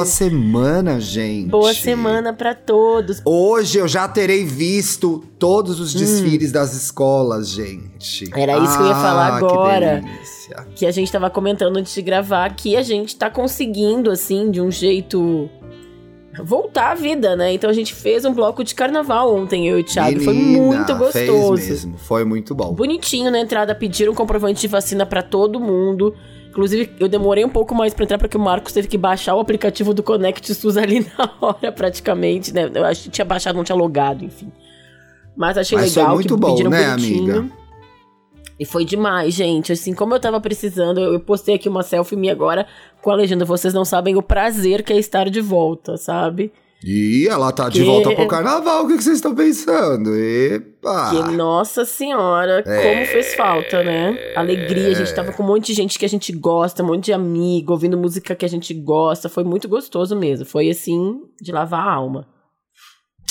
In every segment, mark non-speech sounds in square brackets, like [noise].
Boa semana, gente. Boa semana para todos. Hoje eu já terei visto todos os desfiles hum. das escolas, gente. Era isso ah, que eu ia falar ah, agora. Que, que a gente tava comentando antes de gravar que a gente tá conseguindo assim de um jeito voltar à vida, né? Então a gente fez um bloco de carnaval ontem, eu e o Thiago. Menina, foi muito gostoso. Fez mesmo, foi muito bom. Bonitinho na entrada, pediram comprovante de vacina para todo mundo. Inclusive, eu demorei um pouco mais para entrar porque o Marcos teve que baixar o aplicativo do Connect [laughs] SUS ali na hora, praticamente, né? Eu acho que tinha baixado, não tinha logado, enfim. Mas achei Mas legal. Foi muito que bom, pediram né, amiga? E foi demais, gente. Assim, como eu tava precisando, eu postei aqui uma selfie minha agora com a legenda. Vocês não sabem o prazer que é estar de volta, sabe? E ela tá de volta pro carnaval, o que, vocês estão pensando? Epa! Que, nossa senhora, é... como fez falta, né? Alegria, a gente tava com um monte de gente que a gente gosta, um monte de amigo, ouvindo música que a gente gosta. Foi muito gostoso mesmo. Foi assim, de lavar a alma.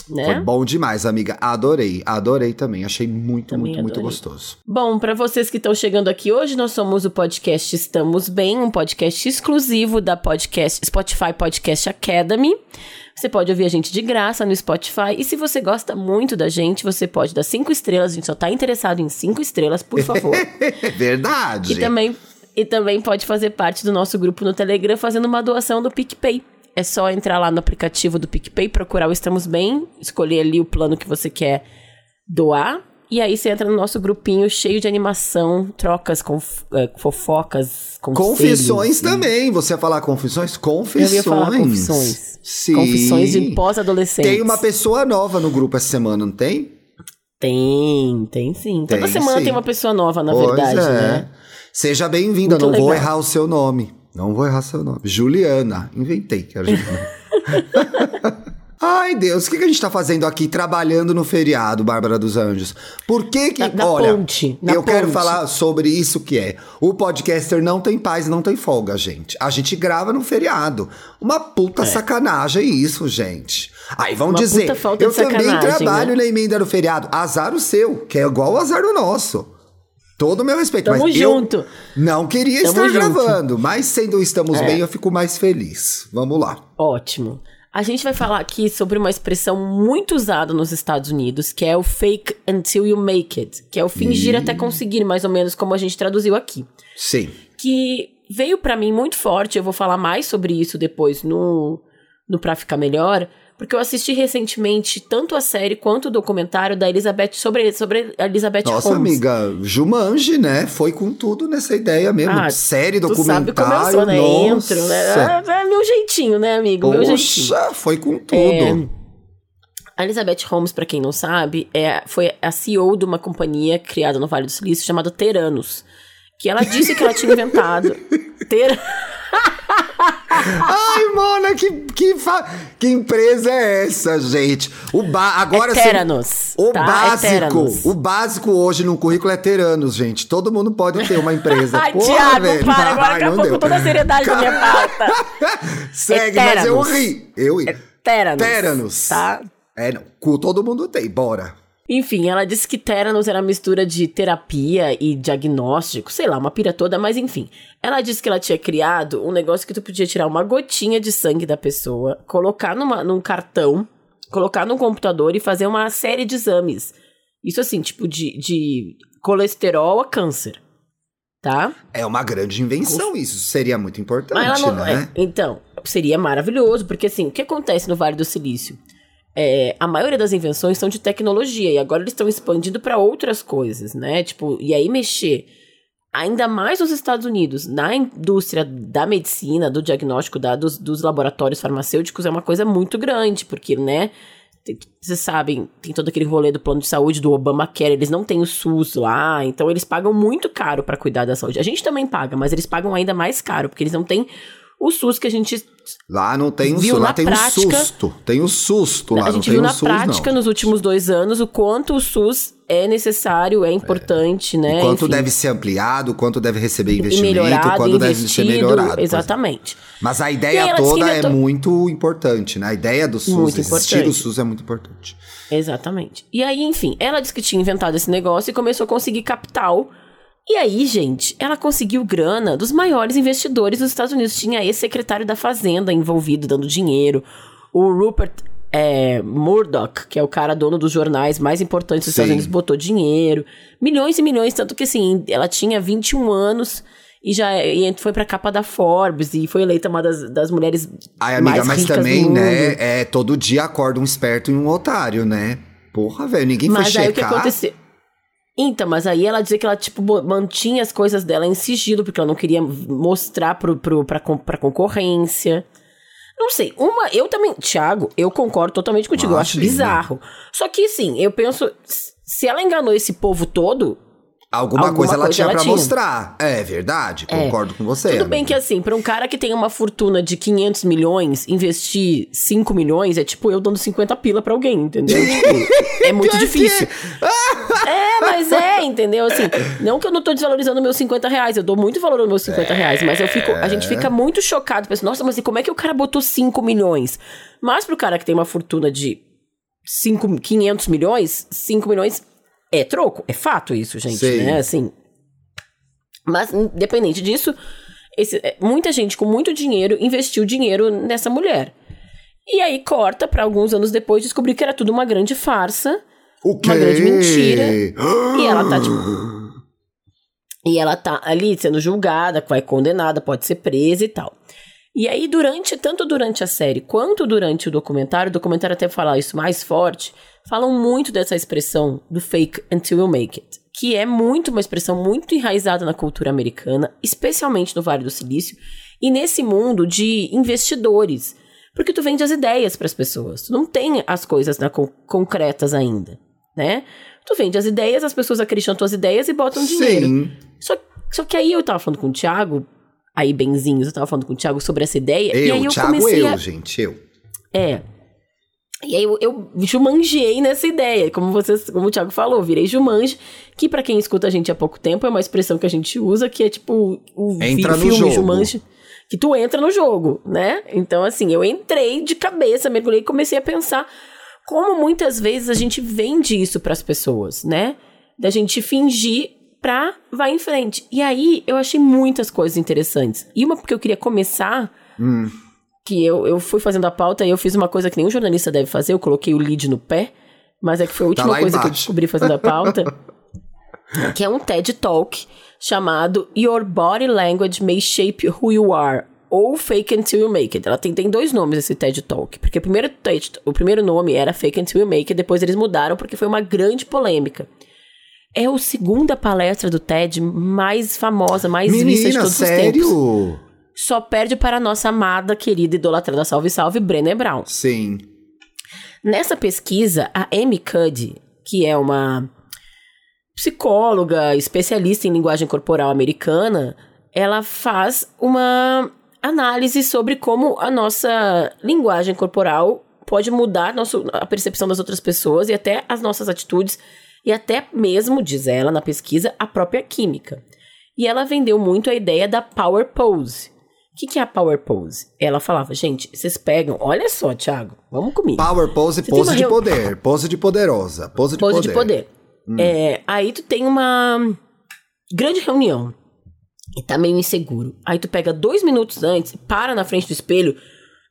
Né? Foi bom demais, amiga. Adorei, adorei também. Achei muito, também muito, adorei. muito gostoso. Bom, para vocês que estão chegando aqui hoje, nós somos o podcast Estamos Bem, um podcast exclusivo da podcast Spotify Podcast Academy. Você pode ouvir a gente de graça no Spotify. E se você gosta muito da gente, você pode dar cinco estrelas. A gente só tá interessado em cinco estrelas, por favor. [laughs] Verdade. E também, e também pode fazer parte do nosso grupo no Telegram fazendo uma doação do PicPay. É só entrar lá no aplicativo do PicPay, procurar o Estamos Bem, escolher ali o plano que você quer doar. E aí você entra no nosso grupinho cheio de animação, trocas, conf, é, fofocas. Confissões né? também. Você ia falar confissões? Confissões. Eu ia falar confissões. Sim. Confissões de pós-adolescentes. Tem uma pessoa nova no grupo essa semana, não tem? Tem, tem sim. Tem, Toda semana sim. tem uma pessoa nova, na pois verdade, é. né? Seja bem-vinda, não legal. vou errar o seu nome. Não vou errar seu nome. Juliana. Inventei que era Juliana. [laughs] Ai, Deus, o que, que a gente tá fazendo aqui trabalhando no feriado, Bárbara dos Anjos? Por que que... Na, olha, ponte, eu ponte. quero falar sobre isso que é. O podcaster não tem paz, não tem folga, gente. A gente grava no feriado. Uma puta é. sacanagem isso, gente. Aí vão Uma dizer, eu também trabalho né? na emenda do feriado. Azar o seu, que é igual o azar do nosso. Todo o meu respeito. Tamo mas junto. Não queria Tamo estar junto. gravando, mas sendo Estamos é. Bem, eu fico mais feliz. Vamos lá. Ótimo. A gente vai falar aqui sobre uma expressão muito usada nos Estados Unidos, que é o fake until you make it, que é o fingir e... até conseguir, mais ou menos como a gente traduziu aqui. Sim. Que veio para mim muito forte, eu vou falar mais sobre isso depois no no Pra Ficar Melhor, porque eu assisti recentemente tanto a série quanto o documentário da Elizabeth sobre, sobre a Elizabeth Nossa, Holmes. amiga, Jumanji, né? Foi com tudo nessa ideia mesmo. Ah, série, documentário. Tu sabe como eu sou, né? Nossa. Entro, né? É, é meu jeitinho, né, amigo? Poxa, meu jeitinho. foi com tudo. É, a Elizabeth Holmes, para quem não sabe, é, foi a CEO de uma companhia criada no Vale do Silício chamada Teranos. Que ela disse que ela tinha inventado. Ter... Ai, Mona, que, que, fa... que empresa é essa, gente? O ba... Agora Teranos, o tá? básico, o básico hoje no currículo é Teranos, gente. Todo mundo pode ter uma empresa. [laughs] Ai, Porra, Thiago, velho. para, agora Ai, acabou com toda a seriedade da minha pauta. [laughs] Segue, mas eu ri. Eu ri. Teranos. Teranos. Tá? É, não. Todo mundo tem, bora. Enfim, ela disse que Theranos era mistura de terapia e diagnóstico, sei lá, uma pira toda, mas enfim. Ela disse que ela tinha criado um negócio que tu podia tirar uma gotinha de sangue da pessoa, colocar numa, num cartão, colocar no computador e fazer uma série de exames. Isso assim, tipo de, de colesterol a câncer. Tá? É uma grande invenção, isso seria muito importante, não, né? É, então, seria maravilhoso, porque assim, o que acontece no Vale do Silício? É, a maioria das invenções são de tecnologia e agora eles estão expandindo para outras coisas, né? Tipo, e aí mexer ainda mais nos Estados Unidos, na indústria da medicina, do diagnóstico da, dos, dos laboratórios farmacêuticos é uma coisa muito grande, porque, né? Vocês sabem, tem todo aquele rolê do plano de saúde do Obamacare, eles não têm o SUS lá, então eles pagam muito caro para cuidar da saúde. A gente também paga, mas eles pagam ainda mais caro, porque eles não têm o SUS que a gente Lá não tem o Viu susto, lá na tem prática- o susto. Tem o susto lá, a gente viu na SUS, prática não. nos últimos dois anos o quanto o SUS é necessário, é importante, né? Quanto Enfim, deve ser ampliado, quanto deve receber investimento, quanto deve ser melhorado. é. Exatamente. Mas a ideia toda é inventou- muito importante, né? A ideia do SUS, Muito existir importante. o SUS é muito importante. Exatamente. E aí, enfim, ela disse que tinha inventado esse negócio e começou a conseguir capital. E aí, gente, ela conseguiu grana dos maiores investidores dos Estados Unidos. Tinha ex-secretário da Fazenda envolvido, dando dinheiro. O Rupert é, Murdoch, que é o cara dono dos jornais mais importantes dos Estados Sim. Unidos, botou dinheiro. Milhões e milhões, tanto que assim, ela tinha 21 anos e já e foi pra capa da Forbes e foi eleita uma das, das mulheres Ai, amiga, mais mas ricas também, do mundo. né? É, todo dia acorda um esperto e um otário, né? Porra, velho, ninguém Mas foi aí o que checar. aconteceu? Então, mas aí ela dizia que ela, tipo, mantinha as coisas dela em sigilo, porque ela não queria mostrar pro, pro, pra, pra concorrência. Não sei, uma, eu também, Thiago, eu concordo totalmente contigo, eu acho bizarro. Só que, assim, eu penso, se ela enganou esse povo todo, Alguma, alguma coisa ela coisa tinha ela pra tinha. mostrar. É verdade, concordo com você. tudo bem que, assim, pra um cara que tem uma fortuna de 500 milhões, investir 5 milhões é tipo eu dando 50 pila pra alguém, entendeu? Tipo, é [laughs] muito difícil. É, mas é, entendeu? Assim, não que eu não tô desvalorizando meus 50 reais, eu dou muito valor aos meus 50 reais, mas eu fico, a gente fica muito chocado, pensa, nossa, mas e como é que o cara botou 5 milhões? Mas pro cara que tem uma fortuna de 5, 500 milhões, 5 milhões é troco, é fato isso, gente, Sim. né? Assim. Mas, independente disso, esse- é, muita gente com muito dinheiro investiu dinheiro nessa mulher. E aí corta pra alguns anos depois descobrir que era tudo uma grande farsa. O uma grande mentira. E ela tá, tipo. [gasps] E ela tá ali sendo julgada, vai condenada, pode ser presa e tal. E aí, durante, tanto durante a série quanto durante o documentário, o documentário até fala isso mais forte, falam muito dessa expressão do fake until you make it. Que é muito uma expressão muito enraizada na cultura americana, especialmente no Vale do Silício, e nesse mundo de investidores. Porque tu vende as ideias para as pessoas. Tu não tem as coisas na con- concretas ainda, né? Tu vende as ideias, as pessoas acreditam nas tuas ideias e botam dinheiro. Sim. Só, só que aí eu tava falando com o Thiago, aí benzinhos, eu tava falando com o Thiago sobre essa ideia. e aí Eu, eu Thiago, comecei eu, a. gente, eu. É. E aí eu, eu jumanjei nessa ideia, como vocês, como o Thiago falou, virei jumanji, que pra quem escuta a gente há pouco tempo é uma expressão que a gente usa, que é tipo o Entra no filme jogo. jumanji, que tu entra no jogo, né? Então assim, eu entrei de cabeça, mergulhei e comecei a pensar como muitas vezes a gente vende isso pras pessoas, né? Da gente fingir pra vai em frente. E aí eu achei muitas coisas interessantes. E uma porque eu queria começar Hum. que eu, eu fui fazendo a pauta e eu fiz uma coisa que nenhum jornalista deve fazer, eu coloquei o lead no pé, mas é que foi a Tá última lá coisa que eu embaixo. descobri fazendo a pauta, [laughs] que é um TED Talk chamado Your Body Language May Shape Who You Are, ou Fake Until You Make It. Ela tem, tem dois nomes esse TED Talk, porque o primeiro, TED, o primeiro nome era Fake Until You Make It, depois eles mudaram porque foi uma grande polêmica. É a segunda palestra do TED mais famosa, mais vista de Menina, todos os tempos sério? só perde para a nossa amada, querida, idolatrada, salve, salve, Brené Brown. Sim. Nessa pesquisa, a Amy Cuddy, que é uma psicóloga, especialista em linguagem corporal americana, ela faz uma análise sobre como a nossa linguagem corporal pode mudar nosso, a percepção das outras pessoas e até as nossas atitudes e até mesmo, diz ela na pesquisa, a própria química. E ela vendeu muito a ideia da power pose. O que, que é a power pose? Ela falava, gente, vocês pegam, olha só, Thiago, vamos comigo. Power pose, Você pose de poder. Pose de poderosa. Pose de Pose poder. de poder. É, aí tu tem uma grande reunião e tá meio inseguro. Aí tu pega dois minutos antes, para na frente do espelho,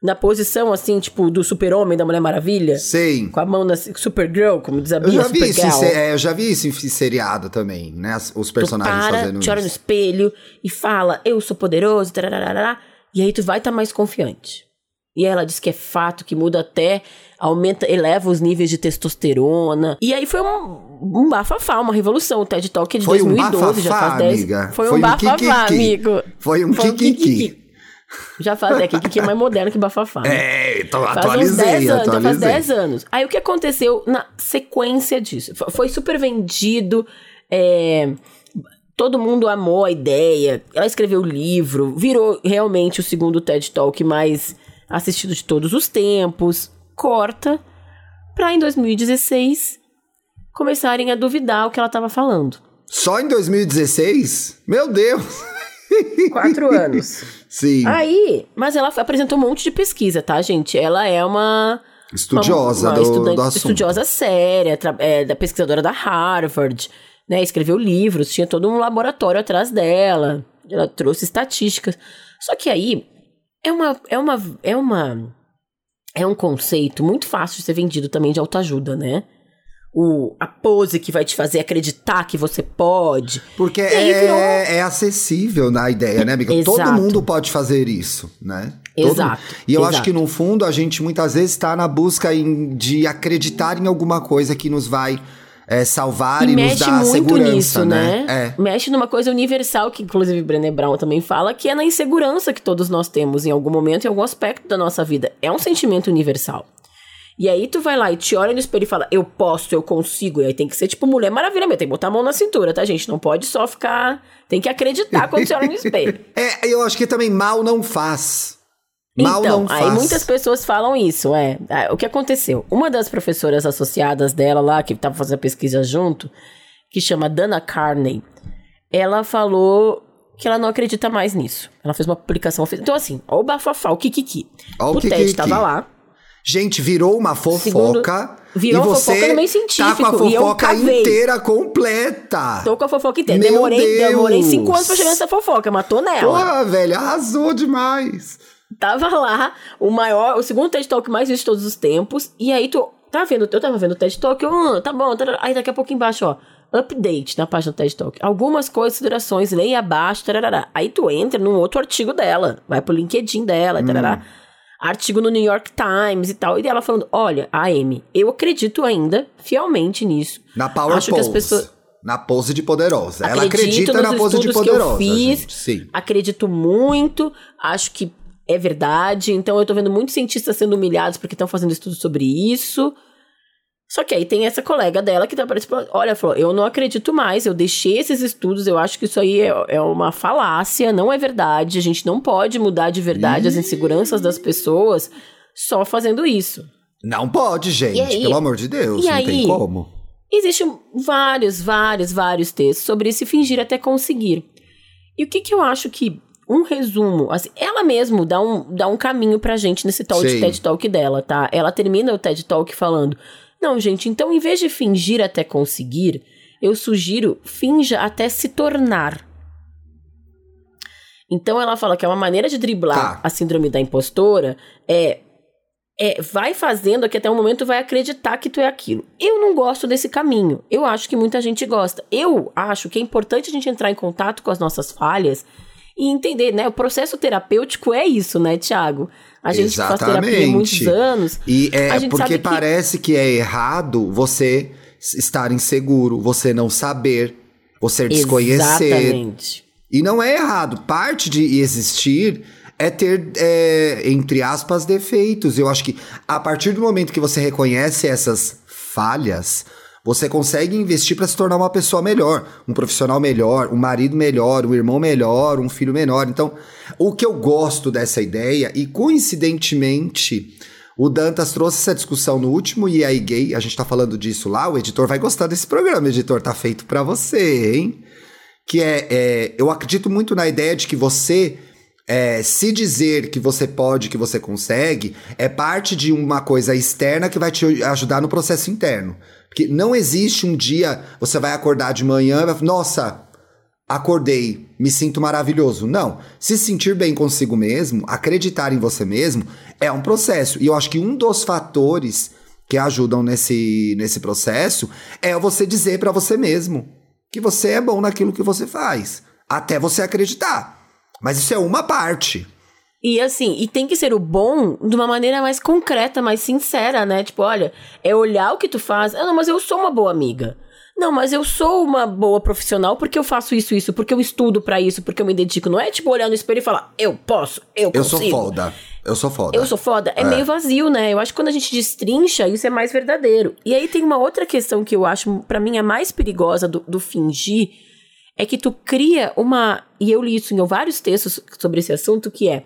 na posição assim, tipo, do super-homem, da Mulher Maravilha, Sim. com a mão na Supergirl, como diz a Eu Bia, já, vi isso é, eu já vi isso em seriado também, né? Os Tu personagens para, fazendo te olha no isso. espelho e fala, eu sou poderoso, tarararará, e aí tu vai estar mais confiante. E ela diz que é fato, que muda até, aumenta, eleva os níveis de testosterona. E aí foi um, um bafafá, uma revolução. O TED Talk é de Foi um 2012, já bafafá, faz 10. amiga. Foi, Foi um um bafafá, kikiki. amigo. Foi um kikiki. Já faz, é, kikiki é mais moderno que bafafá. né? É, então Faz uns atualizei, 10 anos, então faz atualizei. 10 anos. Aí o que aconteceu na sequência disso? Foi super vendido. é, Todo mundo amou a ideia. Ela escreveu o livro, virou realmente o segundo TED Talk mais assistido de todos os tempos. Corta pra em 2016 começarem a duvidar o que ela estava falando. Só em 2016? Meu Deus! [laughs] Quatro anos. Sim. Aí, mas ela apresentou um monte de pesquisa, tá, gente? Ela é uma. Estudiosa uma, uma do, estudante, do assunto. Estudiosa séria, é, da pesquisadora da Harvard, né? Escreveu livros, tinha todo um laboratório atrás dela. Ela trouxe estatísticas. Só que aí é uma. É uma. É uma. É um conceito muito fácil de ser vendido também de autoajuda, né? o, a pose que vai te fazer acreditar que você pode. Porque é, virou... é acessível na ideia, né, amiga? Exato. Todo mundo pode fazer isso, né? Todo Exato. Mundo. E eu Exato. acho que no fundo a gente muitas vezes está na busca em, de acreditar em alguma coisa que nos vai é, salvar e, e nos dar muito segurança, nisso, né? né? É. Mexe numa coisa universal que inclusive Brené Brown também fala, que é na insegurança que todos nós temos em algum momento, em algum aspecto da nossa vida. É um sentimento universal. E aí tu vai lá e te olha no espelho e fala, eu posso, eu consigo. E aí tem que ser tipo Mulher Maravilha mesmo, tem que botar a mão na cintura, tá, gente? Não pode só ficar... Tem que acreditar quando você olha no espelho. [laughs] É, eu acho que também mal não faz. Mal então, não faz. aí muitas pessoas falam isso, é. O que aconteceu? Uma das professoras associadas dela lá, que tava fazendo a pesquisa junto, que chama Dana Carney, ela falou que ela não acredita mais nisso. Ela fez uma publicação. Então, assim, ó o bafafá, o Kikiki. Ó o o TED Kikiki. tava lá. Gente, virou uma fofoca. Segundo, virou e você fofoca no meio tá com a científico, fofoca inteira completa. Tô com a fofoca inteira. Meu Demorei, Deus. demorei cinco anos pra chegar nessa fofoca, mas tô nela. Porra, velho, arrasou demais. Tava lá, o maior, o segundo TED Talk mais visto de todos os tempos. E aí tu tá vendo, eu tava vendo o TED Talk, eu, hum, tá bom, tarará. aí daqui a pouco embaixo, ó, update na página do TED Talk. Algumas considerações, leia abaixo, tarará. Aí tu entra num outro artigo dela, vai pro LinkedIn dela, tarará. Artigo no New York Times e tal. E ela falando: Olha, AM, eu acredito ainda fielmente nisso. Na Power Acho que as Pose. pessoas- Na pose de poderosa. Ela Acredito acredita nos na pose de estudos que eu poderosa. fiz. gente. Sim. Acredito muito, acho que é verdade. Então eu tô vendo muitos cientistas sendo humilhados porque estão fazendo estudos sobre isso. Só que aí tem essa colega dela que tá participando. Olha, falou: eu não acredito mais, eu deixei esses estudos, eu acho que isso aí é, é uma falácia, não é verdade. A gente não pode mudar de verdade as inseguranças das pessoas só fazendo isso. Não pode, gente. Aí? Pelo amor de Deus. Não aí? tem como. Existem vários, vários, vários textos sobre se fingir até conseguir. E o que, que eu acho que um resumo, assim, ela mesmo dá um, dá um caminho pra gente nesse tal de. TED Talk dela, tá? Ela termina o TED Talk falando: Não, gente, então em vez de fingir até conseguir, eu sugiro finja até se tornar. Então ela fala que é uma maneira de driblar Tá. a síndrome da impostora é é, vai fazendo que até o momento vai acreditar que tu é aquilo. Eu não gosto desse caminho. Eu acho que muita gente gosta. Eu acho que é importante a gente entrar em contato com as nossas falhas e entender, né? O processo terapêutico é isso, né, Tiago? A gente que faz terapia há muitos Exatamente. anos. E é porque que- parece que é errado você estar inseguro, você não saber, você desconhecer. Exatamente. E não é errado. Parte de existir é ter, é, entre aspas, defeitos. Eu acho que a partir do momento que você reconhece essas falhas, você consegue investir para se tornar uma pessoa melhor, um profissional melhor, um marido melhor, um irmão melhor, um filho melhor. Então, o que eu gosto dessa ideia, e coincidentemente. O Dantas trouxe essa discussão no último E aí Gay, a gente tá falando disso lá, o editor vai gostar desse programa, o editor tá feito para você, hein? que é, é, eu acredito muito na ideia de que você é, se dizer que você pode, que você consegue, é parte de uma coisa externa que vai te ajudar no processo interno. Porque não existe um dia você vai acordar de manhã e vai nossa, acordei, me sinto maravilhoso. Não. Se sentir bem consigo mesmo, acreditar em você mesmo, é um processo. E eu acho que um dos fatores que ajudam nesse, nesse processo é você dizer pra você mesmo que você é bom naquilo que você faz. Até você acreditar. Mas isso é uma parte. E assim, e tem que ser o bom de uma maneira mais concreta, mais sincera, né? Tipo, olha, é olhar o que tu faz. Ah, não, mas eu sou uma boa amiga. Não, mas eu sou uma boa profissional porque eu faço isso, isso, porque eu estudo pra isso, porque eu me dedico. Não é tipo olhar no espelho e falar, eu posso, eu Eu consigo. sou foda. Eu sou foda. Eu sou foda. É, É. meio vazio, né? Eu acho que quando a gente destrincha, isso é mais verdadeiro. E aí tem uma outra questão que eu acho, pra mim, a mais perigosa do, do fingir. É que tu cria uma. E eu li isso em vários textos sobre esse assunto, que é.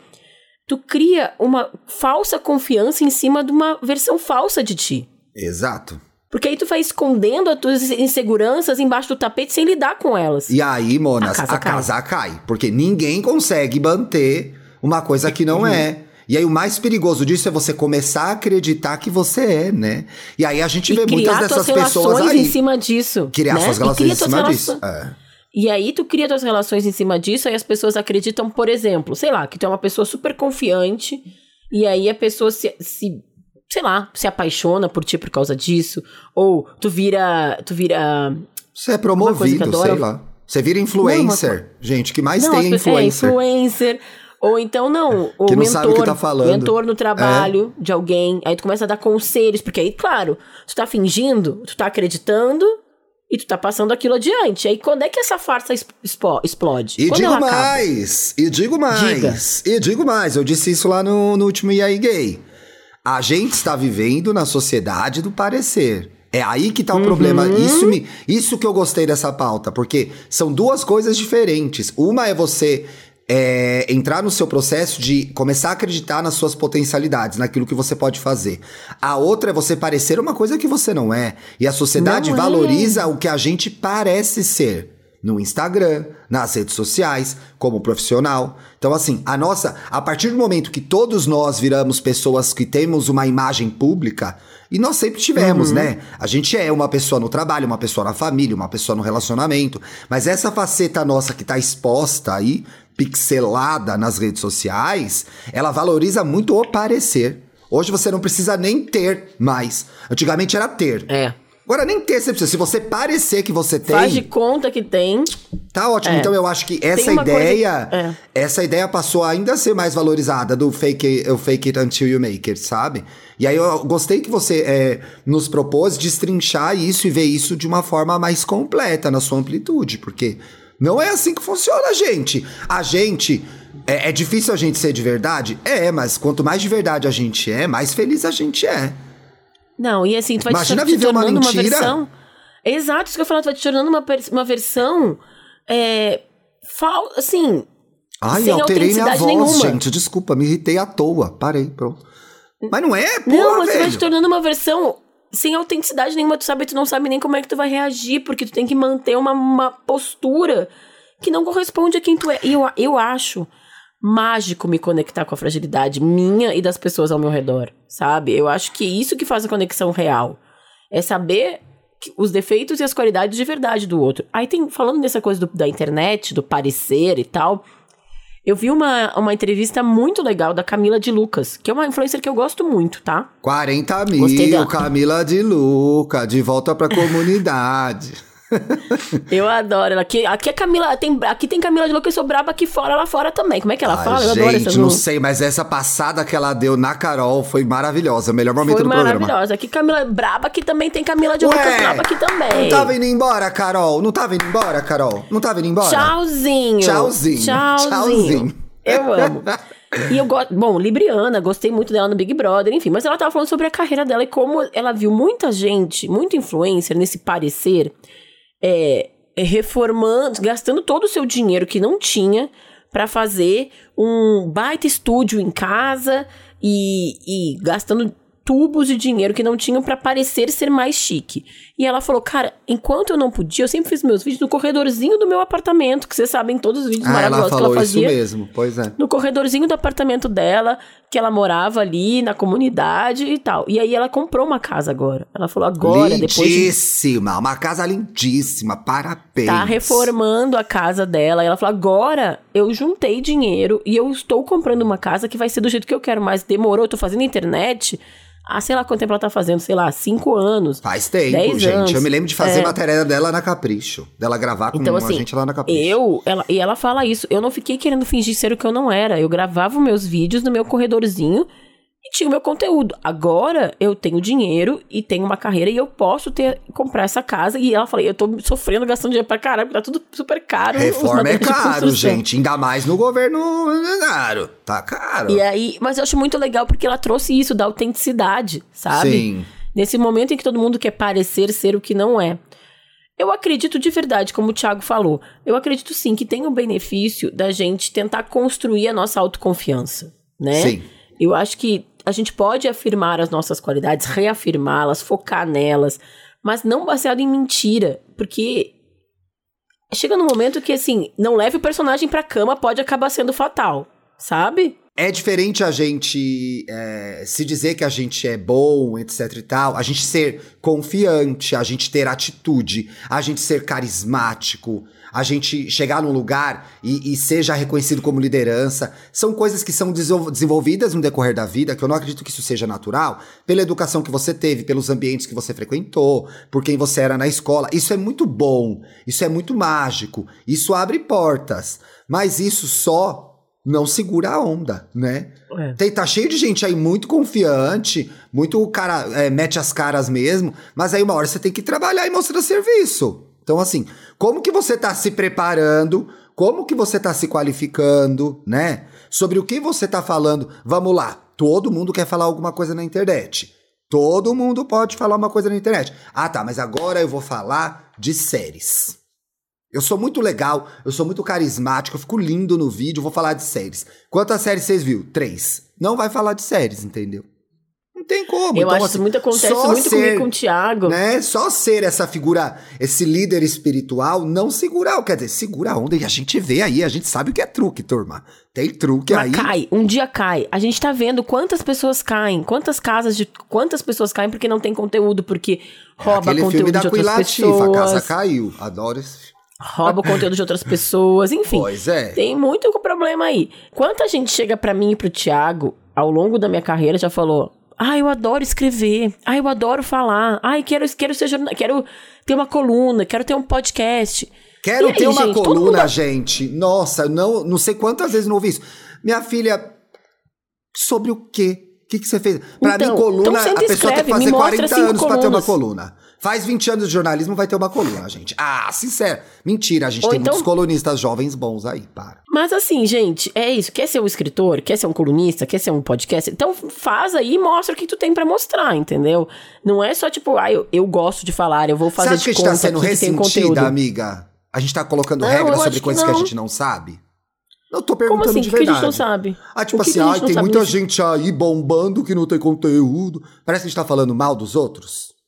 Tu cria uma falsa confiança em cima de uma versão falsa de ti. Exato. Porque aí tu vai escondendo as tuas inseguranças embaixo do tapete sem lidar com elas. E aí, Monas, a casa, a cai. casa cai. Porque ninguém consegue manter uma coisa que não uhum. é. E aí o mais perigoso disso é você começar a acreditar que você é, né? E aí a gente e vê muitas dessas pessoas aí. em cima disso. Criar né? suas relações em cima disso. É. E aí tu cria tuas relações em cima disso, aí as pessoas acreditam, por exemplo, sei lá, que tu é uma pessoa super confiante, e aí a pessoa se, se sei lá, se apaixona por ti por causa disso, ou tu vira, tu vira Você é promovido, sei lá. Você vira influencer. Não, Gente, que mais não, tem é influencer. É, influencer. Ou então, não, o que não mentor, sabe o que tá falando. mentor no trabalho é. de alguém. Aí tu começa a dar conselhos, porque aí, claro, tu tá fingindo, tu tá acreditando, e tu tá passando aquilo adiante. Aí quando é que essa farsa explode? E quando digo mais, e digo mais, Diga. e digo mais. Eu disse isso lá no, no último IAI Gay. A gente está vivendo na sociedade do parecer. É aí que tá o uhum. problema. Isso, me, isso que eu gostei dessa pauta, porque são duas coisas diferentes. Uma é você é, entrar no seu processo de começar a acreditar nas suas potencialidades, naquilo que você pode fazer. A outra é você parecer uma coisa que você não é. E a sociedade não é. valoriza é. o que a gente parece ser. No Instagram, nas redes sociais, como profissional. Então, assim, a nossa. A partir do momento que todos nós viramos pessoas que temos uma imagem pública, e nós sempre tivemos, uhum. né? A gente é uma pessoa no trabalho, uma pessoa na família, uma pessoa no relacionamento. Mas essa faceta nossa que tá exposta aí pixelada nas redes sociais, ela valoriza muito o parecer. Hoje você não precisa nem ter mais. Antigamente era ter. É. Agora nem ter você precisa. Se você parecer que você tem. Faz de conta que tem. Tá ótimo. É. Então eu acho que essa ideia. Coisa... É. Essa ideia passou a ainda ser mais valorizada do fake, o fake it until you make it, sabe? E aí eu gostei que você é, nos propôs destrinchar isso e ver isso de uma forma mais completa na sua amplitude. Porque não é assim que funciona, gente. A gente. É, é, difícil a gente ser de verdade? É, mas quanto mais de verdade a gente é, mais feliz a gente é. Não, e assim, tu vai Imagina te, te tornando uma, uma, versão. Exato, isso que eu falo, tu vai te tornando uma, uma versão. É, fal, assim. Ai, sem alterei minha voz, nenhuma. gente. Desculpa, me irritei à toa. Parei, pronto. Mas não é, pô. Não, mas velho. tu vai te tornando uma versão sem autenticidade nenhuma, tu sabe, tu não sabe nem como é que tu vai reagir, porque tu tem que manter uma, uma postura que não corresponde a quem tu é. E eu, eu acho mágico me conectar com a fragilidade minha e das pessoas ao meu redor, sabe? Eu acho que é isso que faz a conexão real. É saber os defeitos e as qualidades de verdade do outro. Aí tem, falando dessa coisa do, da internet, do parecer e tal, eu vi uma, uma entrevista muito legal da Camila de Lucas, que é uma influencer que eu gosto muito, tá? 40 mil, Camila de Lucas, de volta pra [laughs] comunidade. [laughs] eu adoro ela. Aqui, aqui é Camila, tem, aqui tem Camila de Lucas, eu sou braba aqui fora, lá fora também. Como é que ela Ai, fala? Eu gente, adoro essa não sei, mas essa passada que ela deu na Carol foi maravilhosa. Melhor momento foi do programa. Foi maravilhosa. Aqui Camila é braba, aqui também tem Camila de Ué, Lucas braba aqui também. Não tava indo embora, Carol? Não tava indo embora, Carol? Não tava indo embora? Tchauzinho. Tchauzinho. Tchauzinho. Tchauzinho. Eu amo. [laughs] E eu gosto. Bom, Libriana, gostei muito dela no Big Brother, enfim. Mas ela tava falando sobre a carreira dela e como ela viu muita gente, muito influencer nesse parecer, é, reformando, gastando todo o seu dinheiro que não tinha para fazer um baita estúdio em casa e, e gastando tubos de dinheiro que não tinham para parecer ser mais chique. E ela falou, cara, enquanto eu não podia, eu sempre fiz meus vídeos no corredorzinho do meu apartamento, que vocês sabem todos os vídeos ah, maravilhosos ela falou que ela fazia. Isso mesmo, pois é. No corredorzinho do apartamento dela, que ela morava ali na comunidade e tal. E aí ela comprou uma casa agora. Ela falou agora, lindíssima, depois Lindíssima, uma casa lindíssima, parabéns. Tá reformando a casa dela. E ela falou, agora eu juntei dinheiro e eu estou comprando uma casa que vai ser do jeito que eu quero, mas demorou, eu tô fazendo internet ah, sei lá quanto tempo ela tá fazendo, sei lá, cinco anos. Faz tempo, gente. Anos. Eu me lembro de fazer é... matéria dela na Capricho. Dela gravar com então, assim, a gente lá na Capricho. Eu, ela, e ela fala isso. Eu não fiquei querendo fingir ser o que eu não era. Eu gravava meus vídeos no meu corredorzinho tinha o meu conteúdo. Agora eu tenho dinheiro e tenho uma carreira e eu posso ter comprar essa casa. E ela falou: eu tô sofrendo, gastando dinheiro pra caralho, porque tá tudo super caro. Reforma é caro, gente. Ainda mais no governo caro. Tá caro. E aí, mas eu acho muito legal porque ela trouxe isso da autenticidade, sabe? Sim. Nesse momento em que todo mundo quer parecer ser o que não é. Eu acredito de verdade, como o Thiago falou, eu acredito sim que tem o benefício da gente tentar construir a nossa autoconfiança, né? Sim. Eu acho que a gente pode afirmar as nossas qualidades, reafirmá-las, focar nelas, mas não baseado em mentira, porque chega num momento que assim, não leve o personagem pra cama pode acabar sendo fatal, sabe? É diferente a gente é, se dizer que a gente é bom, etc e tal, a gente ser confiante, a gente ter atitude, a gente ser carismático, a gente chegar num lugar e, e seja reconhecido como liderança. São coisas que são desenvolvidas no decorrer da vida, que eu não acredito que isso seja natural, pela educação que você teve, pelos ambientes que você frequentou, por quem você era na escola. Isso é muito bom, isso é muito mágico, isso abre portas. Mas isso só não segura a onda, né? É. Tem, tá cheio de gente aí muito confiante, muito cara é, mete as caras mesmo, mas aí uma hora você tem que trabalhar e mostrar serviço. Então, assim, como que você tá se preparando? Como que você tá se qualificando, né? Sobre o que você tá falando? Vamos lá, todo mundo quer falar alguma coisa na internet. Todo mundo pode falar uma coisa na internet. Ah, tá, mas agora eu vou falar de séries. Eu sou muito legal, eu sou muito carismático, eu fico lindo no vídeo, vou falar de séries. Quantas séries vocês viu? Três. Não vai falar de séries, entendeu? Não tem como. Eu então, acho assim, que muito acontece muito ser, comigo com o Thiago. Né? Só ser essa figura, esse líder espiritual, não segurar. Quer dizer, segura a onda e a gente vê aí, a gente sabe o que é truque, turma. Tem truque Mas aí. cai, um dia cai. A gente tá vendo quantas pessoas caem, quantas casas de. Quantas pessoas caem porque não tem conteúdo, porque rouba é conteúdo filme da de outras pessoas. A casa caiu. Adoro esse filme rouba o conteúdo de outras pessoas, enfim. Pois é. Tem muito problema aí. Quanta gente chega para mim e pro Thiago, ao longo da minha carreira, já falou: Ah, eu adoro escrever. Ah, eu adoro falar. Ah, quero, quero ser jornal... quero ter uma coluna, quero ter um podcast. Quero aí, ter uma gente, coluna, mundo... gente. Nossa, não, não sei quantas vezes não ouvi isso. Minha filha, sobre o quê? O que, que você fez? Pra então, mim, coluna, então a pessoa escreve, tem que fazer 40 anos colunas. pra ter uma coluna. Faz 20 anos de jornalismo, vai ter uma coluna, gente. Ah, sincero. Mentira, a gente Ou tem então... muitos colunistas jovens bons aí, para. Mas assim, gente, é isso. Quer ser um escritor? Quer ser um colunista? Quer ser um podcast? Então faz aí e mostra o que tu tem para mostrar, entendeu? Não é só tipo, ah, eu, eu gosto de falar, eu vou fazer Você acha que a gente tá sendo ressentida, amiga? A gente tá colocando não, regras sobre coisas que, que, a gente não sabe? Eu tô perguntando Como assim? de verdade. que a gente não sabe? Ah, tipo assim, ai, tem muita gente aí bombando que não tem conteúdo. Parece que a gente tá falando mal dos outros.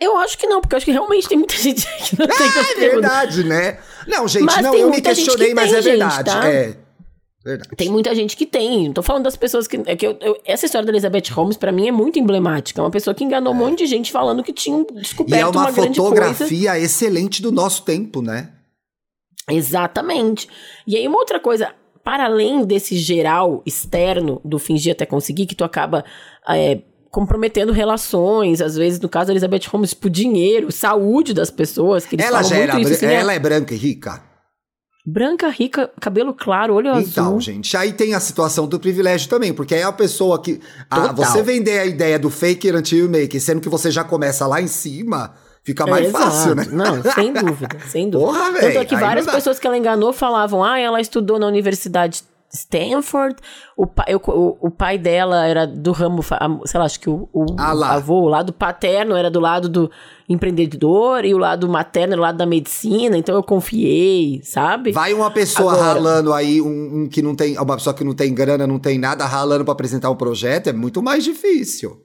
Eu acho que não, porque eu acho que realmente tem muita [laughs] gente que não tem conteúdo. É verdade, né? Não, gente, mas não, eu me questionei, que mas tem, é verdade. Gente, tá? É. Verdade. Tem muita gente que tem. Não tô falando das pessoas que. É que eu, eu, essa história da Elizabeth Holmes, para mim, é muito emblemática. É uma pessoa que enganou é. um monte de gente falando que tinha descoberto e é uma, uma fotografia excelente do nosso tempo, né? Exatamente. E aí, uma outra coisa, para além desse geral externo do fingir até conseguir, que tu acaba é, comprometendo relações, às vezes, no caso da Elizabeth Holmes, por dinheiro, saúde das pessoas, que eles ela já era, isso, assim, ela é branca e rica. Branca, rica, cabelo claro, olho então, azul. Então, gente, aí tem a situação do privilégio também, porque aí a pessoa que. A, você vender a ideia do fake until you make, sendo que você já começa lá em cima, fica mais é, fácil, né? Não, sem dúvida, sem [laughs] dúvida. Porra, Tanto é que várias pessoas que ela enganou falavam, ah, ela estudou na universidade Stanford. O pai, o, o pai dela era do ramo, sei lá, acho que o, o ah avô, o lado paterno era do lado do empreendedor e o lado materno era do lado da medicina, então eu confiei, sabe? Vai uma pessoa Agora, ralando aí, um, um, que não tem, uma pessoa que não tem grana, não tem nada, ralando para apresentar um projeto, é muito mais difícil.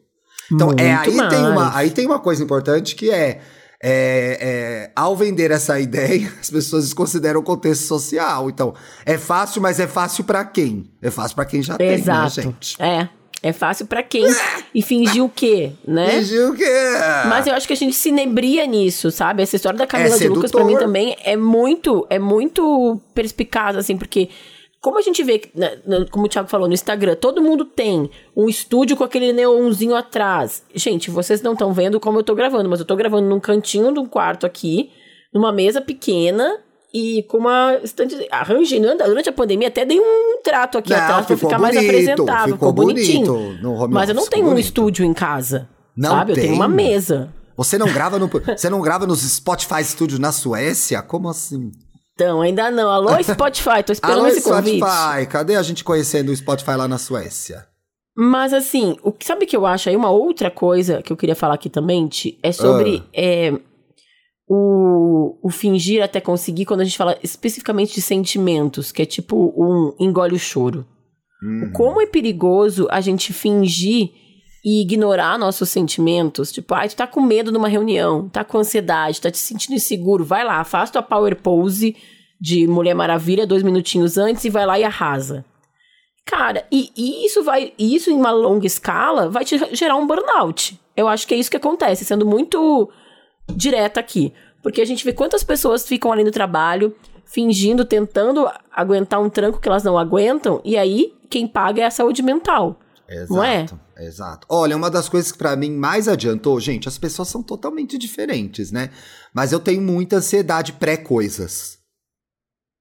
Então, é, aí, mais. Tem uma, aí tem uma coisa importante que é é, é, ao vender essa ideia, [laughs] as pessoas desconsideram o contexto social. Então, é fácil, mas é fácil para quem? É fácil para quem já Exato. tem, né, gente? É. É fácil para quem? e fingir o quê, né? Fingir o quê? Mas eu acho que a gente se nebria nisso, sabe? Essa história da Camila é de Lucas para mim também é muito, é muito perspicaz, assim, porque como a gente vê, né, como o Thiago falou no Instagram, todo mundo tem um estúdio com aquele neonzinho atrás. Gente, vocês não estão vendo como eu tô gravando, mas eu tô gravando num cantinho de um quarto aqui, numa mesa pequena e com uma estante. Arranjei. Durante a pandemia, até dei um trato aqui não, atrás pra ficar bonito, mais apresentável. Ficou, ficou bonitinho. mas eu não tenho bonito. um estúdio em casa. Não sabe? Tem. Eu tenho uma mesa. Você não grava no, você não grava nos Spotify Studios na Suécia? Como assim? Então, ainda não. Alô, [laughs] Spotify, tô esperando Alô, esse convite. Spotify, cadê a gente conhecendo o Spotify lá na Suécia? Mas assim, o que sabe que eu acho aí uma outra coisa que eu queria falar aqui também, Ti, é sobre é, o, o fingir até conseguir quando a gente fala especificamente de sentimentos, que é tipo um engole o choro. Como é perigoso a gente fingir e ignorar nossos sentimentos. Tipo, ai, tu tá com medo numa reunião, tá com ansiedade, tá te sentindo inseguro. Vai lá, faz tua power pose de Mulher Maravilha dois minutinhos antes e vai lá e arrasa. Cara, e, e isso vai. e Isso em uma longa escala vai te gerar um burnout. Eu acho que é isso que acontece, sendo muito direta aqui. Porque a gente vê quantas pessoas ficam ali no trabalho, fingindo, tentando aguentar um tranco que elas não aguentam, e aí quem paga é a saúde mental. Exato, é? exato. Olha, uma das coisas que pra mim mais adiantou, gente, as pessoas são totalmente diferentes, né? Mas eu tenho muita ansiedade pré-coisas.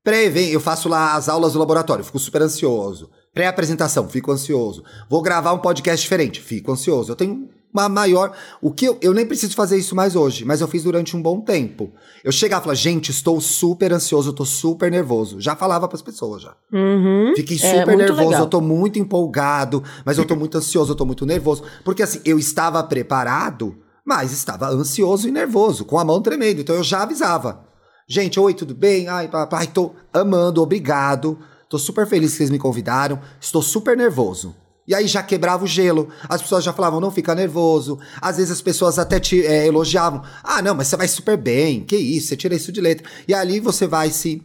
Pré-evento, eu faço lá as aulas do laboratório, fico super ansioso. Pré-apresentação, fico ansioso. Vou gravar um podcast diferente, fico ansioso. Eu tenho uma maior. O que eu, eu nem preciso fazer isso mais hoje, mas eu fiz durante um bom tempo. Eu chegava e falava, gente, estou super ansioso, eu tô super nervoso. Já falava pras pessoas já. Uhum. Fiquei É, super muito nervoso, legal. eu tô muito empolgado, mas eu tô muito ansioso, eu tô muito nervoso. Porque assim, eu estava preparado, mas estava ansioso e nervoso, com a mão tremendo. Então eu já avisava. Gente, oi, tudo bem? Ai, papai, tô amando, obrigado. Tô super feliz que vocês me convidaram. Estou super nervoso. E aí já quebrava o gelo. As pessoas já falavam, não fica nervoso. Às vezes as pessoas até te é, elogiavam. Ah, não, mas você vai super bem. Que isso, você tira isso de letra. E ali você vai se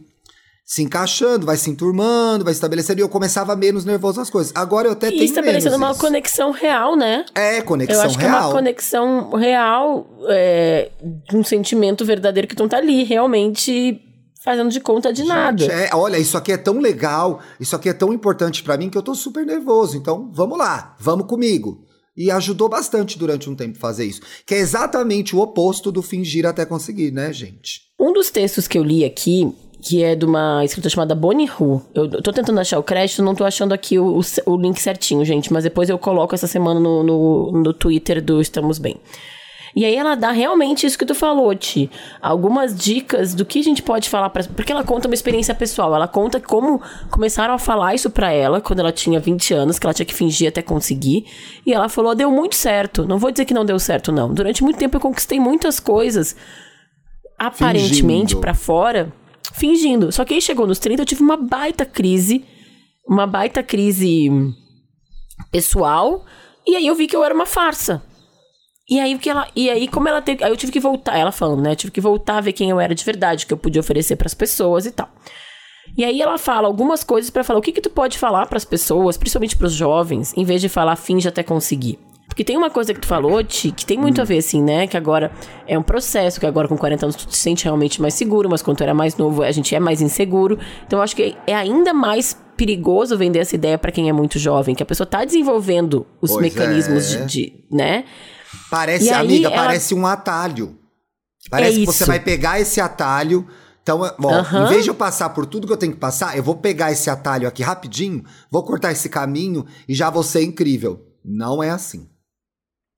se encaixando, vai se enturmando, vai estabelecendo. E eu começava menos nervoso as coisas. Agora eu até E tenho estabelecendo uma isso. conexão real, né? É, Eu conexão acho que é real. uma conexão real é, de um sentimento verdadeiro que tu tá ali realmente fazendo de conta de nada. Gente, é, olha, isso aqui é tão legal, isso aqui é tão importante pra mim que eu tô super nervoso. Então, vamos lá, vamos comigo. E ajudou bastante durante um tempo fazer isso. Que é exatamente o oposto do fingir até conseguir, né, gente? Um dos textos que eu li aqui, que é de uma escritora chamada Bonnie Hu. Eu tô tentando achar o crédito, não tô achando aqui o, o- o link certinho, gente, mas depois eu coloco essa semana no, no, no Twitter do Estamos Bem. E aí ela dá realmente isso que tu falou, Ti. Algumas dicas do que a gente pode falar pra... Porque ela conta uma experiência pessoal. Ela conta como começaram a falar isso pra ela quando ela tinha 20 anos, que ela tinha que fingir até conseguir. E ela falou, deu muito certo. Não vou dizer que não deu certo, não. Durante muito tempo eu conquistei muitas coisas aparentemente pra fora, fingindo. Só que aí chegou nos 30, eu tive uma baita crise, uma baita crise pessoal, e aí eu vi que eu era uma farsa. E aí que ela, e aí como ela teve, aí eu tive que voltar, ela falando, né, eu tive que voltar a ver quem eu era de verdade, o que eu podia oferecer pras pessoas e tal. E aí ela fala algumas coisas pra falar o que que tu pode falar pras pessoas, principalmente pros jovens, em vez de falar finge até conseguir. Porque tem uma coisa que tu falou, Ti, que tem muito a ver, assim, né? Que agora é um processo, que agora com 40 anos tu te sente realmente mais seguro, mas quando tu era mais novo a gente é mais inseguro. Então eu acho que é ainda mais perigoso vender essa ideia pra quem é muito jovem, que a pessoa tá desenvolvendo os Pois mecanismos é. de, de, né? Parece, aí amiga, ela- parece um atalho. Parece É que você vai pegar esse atalho. Então, Aham. em vez de eu passar por tudo que eu tenho que passar, eu vou pegar esse atalho aqui rapidinho, vou cortar esse caminho e já vou ser incrível. Não é assim.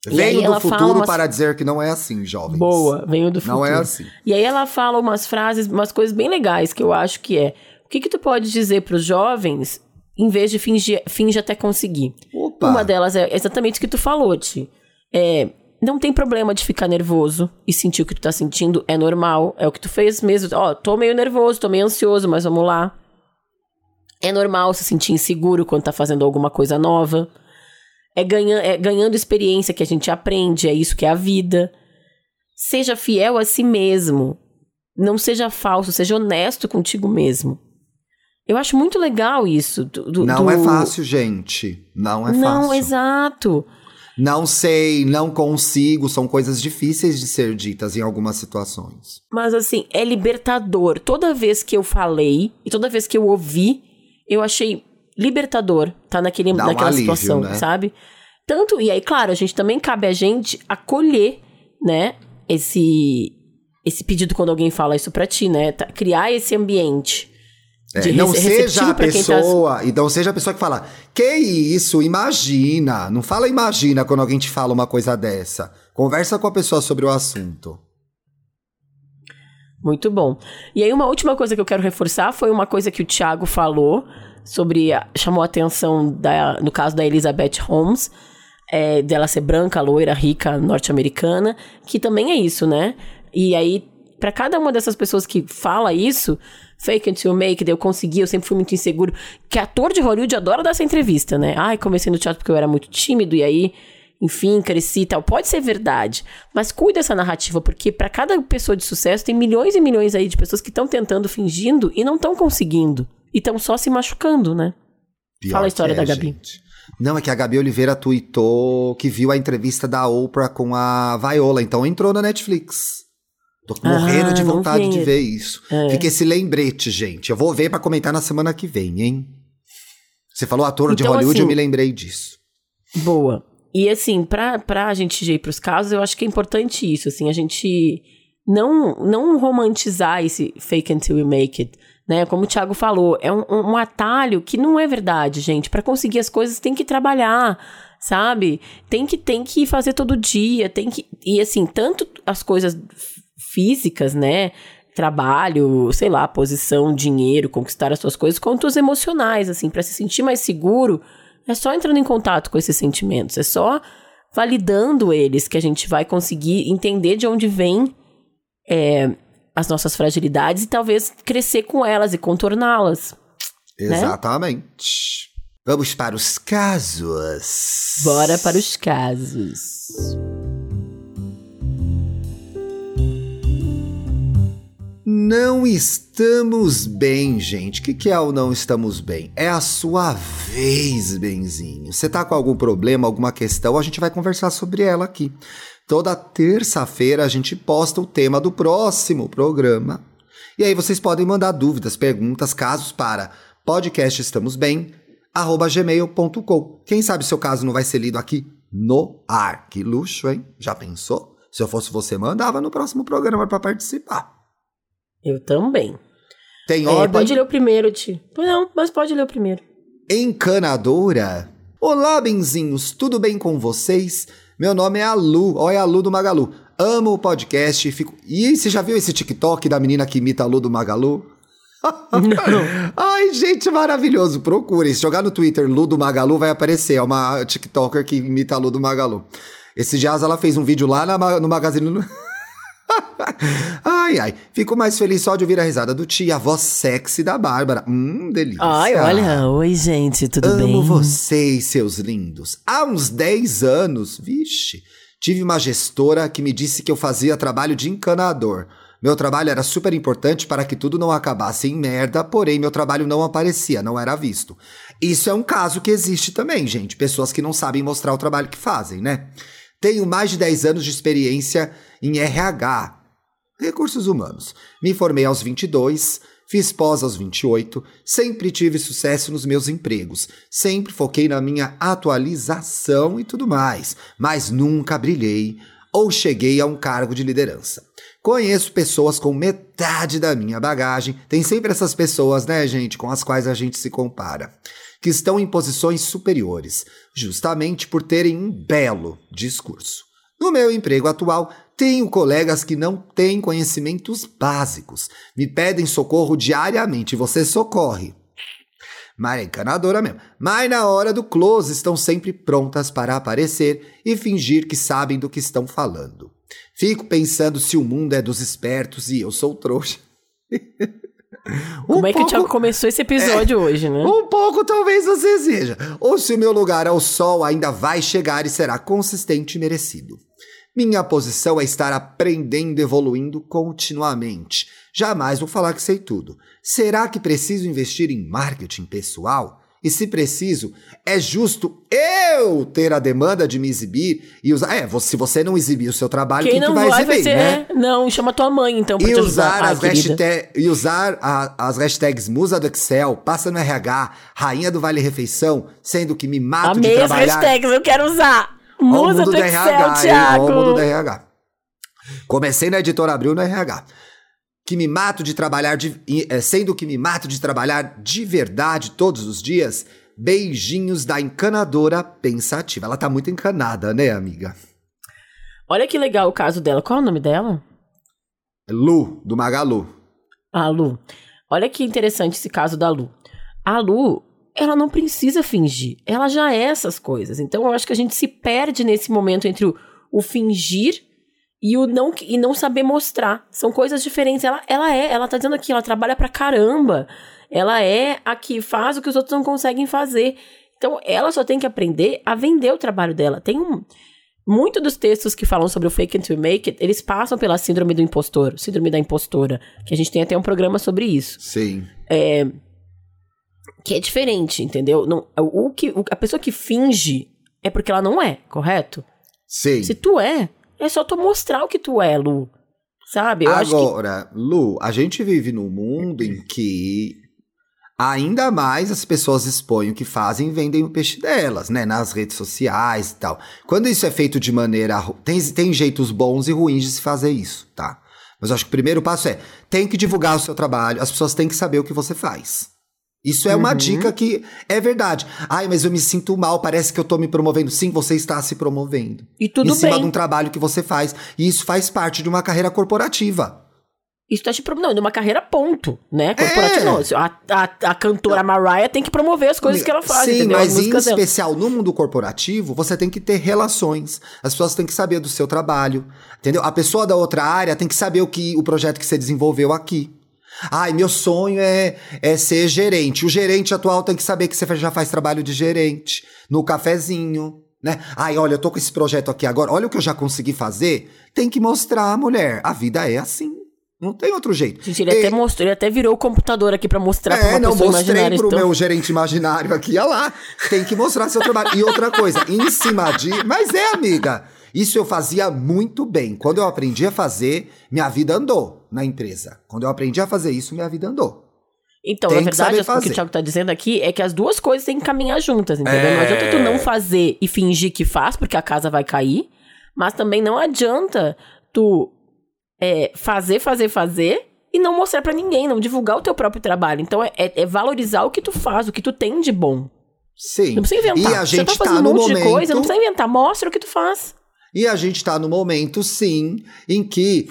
E Venho do futuro umas- para dizer que não é assim, jovens. Boa, venho do futuro. Não é assim. E aí ela fala umas frases, umas coisas bem legais que eu acho que é. O que que tu pode dizer pros jovens em vez de fingir, finge até conseguir? Opa. Uma delas é exatamente o que tu falou, Ti. É, não tem problema de ficar nervoso e sentir o que tu tá sentindo, é normal. É o que tu fez mesmo. Ó, tô meio nervoso, tô meio ansioso, mas vamos lá. É normal se sentir inseguro quando tá fazendo alguma coisa nova. É, ganha, é ganhando experiência que a gente aprende, é isso que é a vida. Seja fiel a si mesmo. Não seja falso, seja honesto contigo mesmo. Eu acho muito legal isso. do- do- Não do- é fácil, gente. Não é Não, fácil. exato. Não sei, não consigo, são coisas difíceis de ser ditas em algumas situações. Mas assim, é libertador. Toda vez que eu falei e toda vez que eu ouvi, eu achei libertador tá naquele, Dá um naquela alívio, situação, né? sabe? Tanto, e aí, claro, a gente também cabe a gente acolher, né, esse esse pedido quando alguém fala isso pra ti, né? Tá- criar esse ambiente. É, não seja a tá- pessoa, e não seja a pessoa que fala, que isso, imagina. Não fala imagina quando alguém te fala uma coisa dessa. Conversa com a pessoa sobre o assunto. Muito bom. E aí, uma última coisa que eu quero reforçar foi uma coisa que o Thiago falou sobre. chamou a atenção da, no caso da Elizabeth Holmes, é, dela ser branca, loira, rica, norte-americana, que também é isso, né? E aí, para cada uma dessas pessoas que fala isso, fake until make, eu consegui, eu sempre fui muito inseguro. Que ator de Hollywood adora dar essa entrevista, né? Ai, comecei no teatro porque eu era muito tímido e aí, enfim, cresci e tal. Pode ser verdade, mas cuida dessa narrativa, porque para cada pessoa de sucesso tem milhões e milhões aí de pessoas que estão tentando, fingindo e não estão conseguindo. E estão só se machucando, né? Pior Fala a história é, da Gabi. Gente. Não, é que a Gabi Oliveira tweetou que viu a entrevista da Oprah com a Viola, então entrou na Netflix. Tô morrendo ah, de vontade de ver isso. É. Fica esse lembrete, gente. Eu vou ver para comentar na semana que vem, hein? Você falou ator então, de Hollywood, assim, eu me lembrei disso. Boa. E assim, pra, pra gente ir pros casos, eu acho que é importante isso, assim, a gente não, não romantizar esse fake until you make it, né? Como o Thiago falou, é um, um atalho que não é verdade, gente. Para conseguir as coisas tem que trabalhar, sabe? Tem que, tem que fazer todo dia, tem que... E assim, tanto as coisas físicas, né? Trabalho, sei lá, posição, dinheiro, conquistar as suas coisas, quanto os emocionais, assim, para se sentir mais seguro, é só entrando em contato com esses sentimentos, é só validando eles que a gente vai conseguir entender de onde vem é, as nossas fragilidades e talvez crescer com elas e contorná-las. Né? Exatamente. Né? Vamos para os casos. Bora para os casos. Não estamos bem, gente. O que, que é o não estamos bem? É a sua vez, benzinho. Você tá com algum problema, alguma questão? A gente vai conversar sobre ela aqui. Toda terça-feira a gente posta o tema do próximo programa. E aí vocês podem mandar dúvidas, perguntas, casos para podcastestamosbem@gmail.com. Quem sabe seu caso não vai ser lido aqui no ar. Que luxo, hein? Já pensou? Se eu fosse você, mandava no próximo programa para participar. Eu também. Tem é, ordem? Pode ler o primeiro, Ti. Não, mas pode ler o primeiro. Encanadora. Olá, benzinhos, tudo bem com vocês? Meu nome é Alu, olha a Lu do Magalu. Amo o podcast fico. E você já viu esse TikTok da menina que imita a Lu do Magalu? [laughs] [laughs] Ai, gente, maravilhoso. Procure. Se jogar no Twitter Lu do Magalu, vai aparecer. É uma TikToker que imita a Lu do Magalu. Esse dias ela fez um vídeo lá na, no Magazine. [laughs] [laughs] ai, ai. Fico mais feliz só de ouvir a risada do tia, a voz sexy da Bárbara. Hum, delícia. Ai, olha. Oi, gente, tudo Amo bem? Amo vocês, seus lindos. Há uns 10 anos, vixe, tive uma gestora que me disse que eu fazia trabalho de encanador. Meu trabalho era super importante para que tudo não acabasse em merda, porém meu trabalho não aparecia, não era visto. Isso é um caso que existe também, gente. Pessoas que não sabem mostrar o trabalho que fazem, né? Tenho mais de 10 anos de experiência em RH, recursos humanos. Me formei aos 22, fiz pós aos 28, sempre tive sucesso nos meus empregos, sempre foquei na minha atualização e tudo mais, mas nunca brilhei ou cheguei a um cargo de liderança. Conheço pessoas com metade da minha bagagem, tem sempre essas pessoas, né, gente, com as quais a gente se compara, que estão em posições superiores, justamente por terem um belo discurso. No meu emprego atual, tenho colegas que não têm conhecimentos básicos, me pedem socorro diariamente você socorre. Mas é encanadora mesmo. Mas na hora do close estão sempre prontas para aparecer e fingir que sabem do que estão falando. Fico pensando se o mundo é dos espertos e eu sou trouxa. [laughs] Um Como é que o Thiago começou esse episódio é, hoje, né? Um pouco talvez você seja. Ou se o meu lugar ao sol ainda vai chegar e será consistente e merecido. Minha posição é estar aprendendo e evoluindo continuamente. Jamais vou falar que sei tudo. Será que preciso investir em marketing pessoal? E se preciso, é justo eu ter a demanda de me exibir e usar. É, se você não exibir o seu trabalho, quem, quem não que vai, vai exibir, vai ser, né? É, não, chama tua mãe então pra e usar as hashtag, E usar a, as hashtags musa do Excel, passa no RH, rainha do Vale Refeição, sendo que me mato Amei de trabalhar. as hashtags, eu quero usar. Musa do, do Excel, RH, Thiago. mundo do RH. Comecei na editora Abril no RH. Que me mato de trabalhar, de, eh, sendo que me mato de trabalhar de verdade todos os dias. Beijinhos da encanadora pensativa. Ela tá muito encanada, né, amiga? Olha que legal o caso dela. Qual é o nome dela? Lu, do Magalu. A Lu. Olha que interessante esse caso da Lu. A Lu, ela não precisa fingir. Ela já é essas coisas. Então eu acho que a gente se perde nesse momento entre o, o fingir e o não e não saber mostrar. São coisas diferentes. Ela, ela é, ela tá dizendo aqui, ela trabalha pra caramba. Ela é a que faz o que os outros não conseguem fazer. Então ela só tem que aprender a vender o trabalho dela. Tem um muito dos textos que falam sobre o fake it to make it, eles passam pela síndrome do impostor, síndrome da impostora, que a gente tem até um programa sobre isso. Sim. É, que é diferente, entendeu? Não, o que a pessoa que finge é porque ela não é, correto? Sim. Se tu é, é só tu mostrar o que tu é, Lu. Sabe? Eu Agora, que... Lu, a gente vive num mundo em que Ainda mais as pessoas expõem o que fazem e vendem o peixe delas, né? Nas redes sociais e tal. Quando isso é feito de maneira. Tem, tem jeitos bons e ruins de se fazer isso, tá? Mas eu acho que o primeiro passo é: tem que divulgar o seu trabalho, as pessoas têm que saber o que você faz. Isso é uma uhum. dica que é verdade. Ai, mas eu me sinto mal, parece que eu tô me promovendo. Sim, você está se promovendo. E tudo bem. Em cima de um trabalho que você faz. E isso faz parte de uma carreira corporativa. Isso tá te promovendo, numa carreira ponto, né? Corporativa. É. A, a, a cantora não. Mariah tem que promover as coisas que ela faz, Sim, entendeu? mas em especial no mundo corporativo, você tem que ter relações. As pessoas têm que saber do seu trabalho, entendeu? A pessoa da outra área tem que saber o que o projeto que você desenvolveu aqui. Ai, meu sonho é, é ser gerente. O gerente atual tem que saber que você já faz trabalho de gerente no cafezinho, né? Ai, olha, eu tô com esse projeto aqui agora, olha o que eu já consegui fazer. Tem que mostrar, mulher. A vida é assim. Não tem outro jeito. Gente, ele, e... até mostrou, ele até virou o computador aqui para mostrar é, pra uma não, pessoa mostrei pro então... meu gerente imaginário aqui, olha lá. Tem que mostrar seu trabalho. E outra coisa, em cima de... Mas é, amiga, isso eu fazia muito bem. Quando eu aprendi a fazer, minha vida andou na empresa. Quando eu aprendi a fazer isso, minha vida andou. Então, Tem na verdade, o que o Thiago tá dizendo aqui é que as duas coisas têm que caminhar juntas, entendeu? É... Não adianta tu não fazer e fingir que faz, porque a casa vai cair. Mas também não adianta tu é, fazer, fazer, fazer e não mostrar para ninguém, não divulgar o teu próprio trabalho. Então é, é, valorizar o que tu faz, o que tu tem de bom. Sim. Não precisa inventar. E a gente Você tá fazendo tá um monte momento... de coisa, não precisa inventar. Mostra o que tu faz. E a gente tá no momento, sim, em que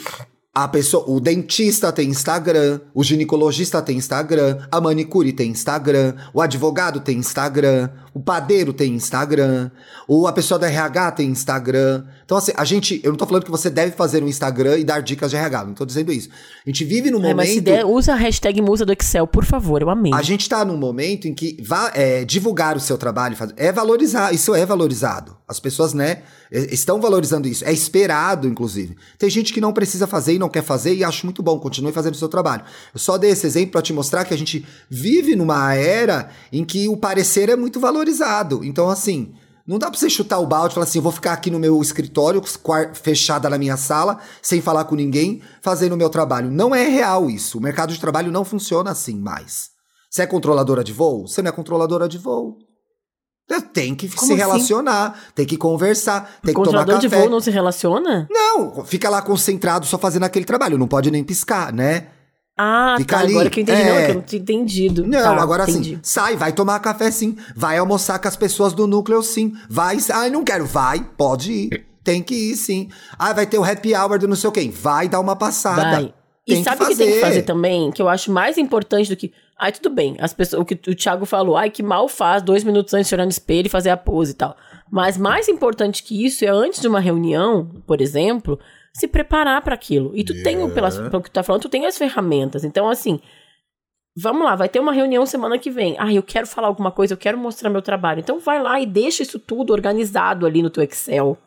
a pessoa, o dentista tem Instagram, o ginecologista tem Instagram, a manicure tem Instagram, o advogado tem Instagram, o padeiro tem Instagram, ou a pessoa da RH tem Instagram. Então, assim, a gente. Eu não tô falando que você deve fazer um Instagram e dar dicas de RH, não tô dizendo isso. A gente vive num é, momento. Mas se der, usa a hashtag musa do Excel, por favor, eu amei. A gente tá num momento em que va, é, divulgar o seu trabalho é valorizar, isso é valorizado. As pessoas, né, estão valorizando isso. É esperado, inclusive. Tem gente que não precisa fazer e não quer fazer, e acho muito bom, continue fazendo o seu trabalho. Eu só dei esse exemplo para te mostrar que a gente vive numa era em que o parecer é muito valorizado valorizado. Então, assim, não dá pra você chutar o balde e falar assim, vou ficar aqui no meu escritório, fechada na minha sala, sem falar com ninguém, fazendo o meu trabalho. Não é real isso. O mercado de trabalho não funciona assim mais. Você é controladora de voo? Você não é controladora de voo. Tem que Como se assim? relacionar, tem que conversar, tem o que tomar café. de voo não se relaciona? Não, fica lá concentrado só fazendo aquele trabalho, não pode nem piscar, né? Ah, Fica tá, ali. agora que eu entendi. É... Não, que eu não tinha entendido. Não, tá, agora entendi. assim, sai, vai tomar café sim. Vai almoçar com as pessoas do núcleo sim. Vai, ai, não quero. Vai, pode ir. Tem que ir sim. Ah, vai ter o happy hour do não sei o quê. Vai dar uma passada. Vai. Tem e sabe o que, que tem que fazer também? Que eu acho mais importante do que. Ai, tudo bem. As pessoas, o que o Thiago falou, ai, que mal faz dois minutos antes de olhar no espelho e fazer a pose e tal. Mas mais importante que isso é antes de uma reunião, por exemplo, se preparar para aquilo. E tu yeah. tem, pelas, pelo que tu tá falando, tu tem as ferramentas. Então, assim, vamos lá, vai ter uma reunião semana que vem. Ah, eu quero falar alguma coisa, eu quero mostrar meu trabalho. Então vai lá e deixa isso tudo organizado ali no teu Excel.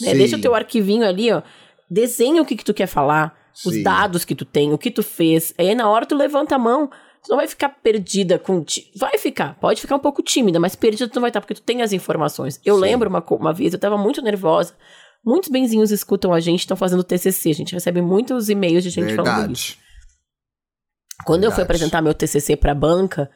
Né? Deixa o teu arquivinho ali, ó. Desenha o que, que tu quer falar, Sim. os dados que tu tem, o que tu fez. Aí na hora tu levanta a mão. Tu não vai ficar perdida com. Vai ficar, pode ficar um pouco tímida, mas perdida tu não vai estar, porque tu tem as informações. Eu Sim. lembro uma, uma vez, eu tava muito nervosa. Muitos benzinhos escutam a gente, estão fazendo TCC. A gente recebe muitos e-mails de gente Verdade. falando isso. Quando Verdade. eu fui apresentar meu TCC para a banca,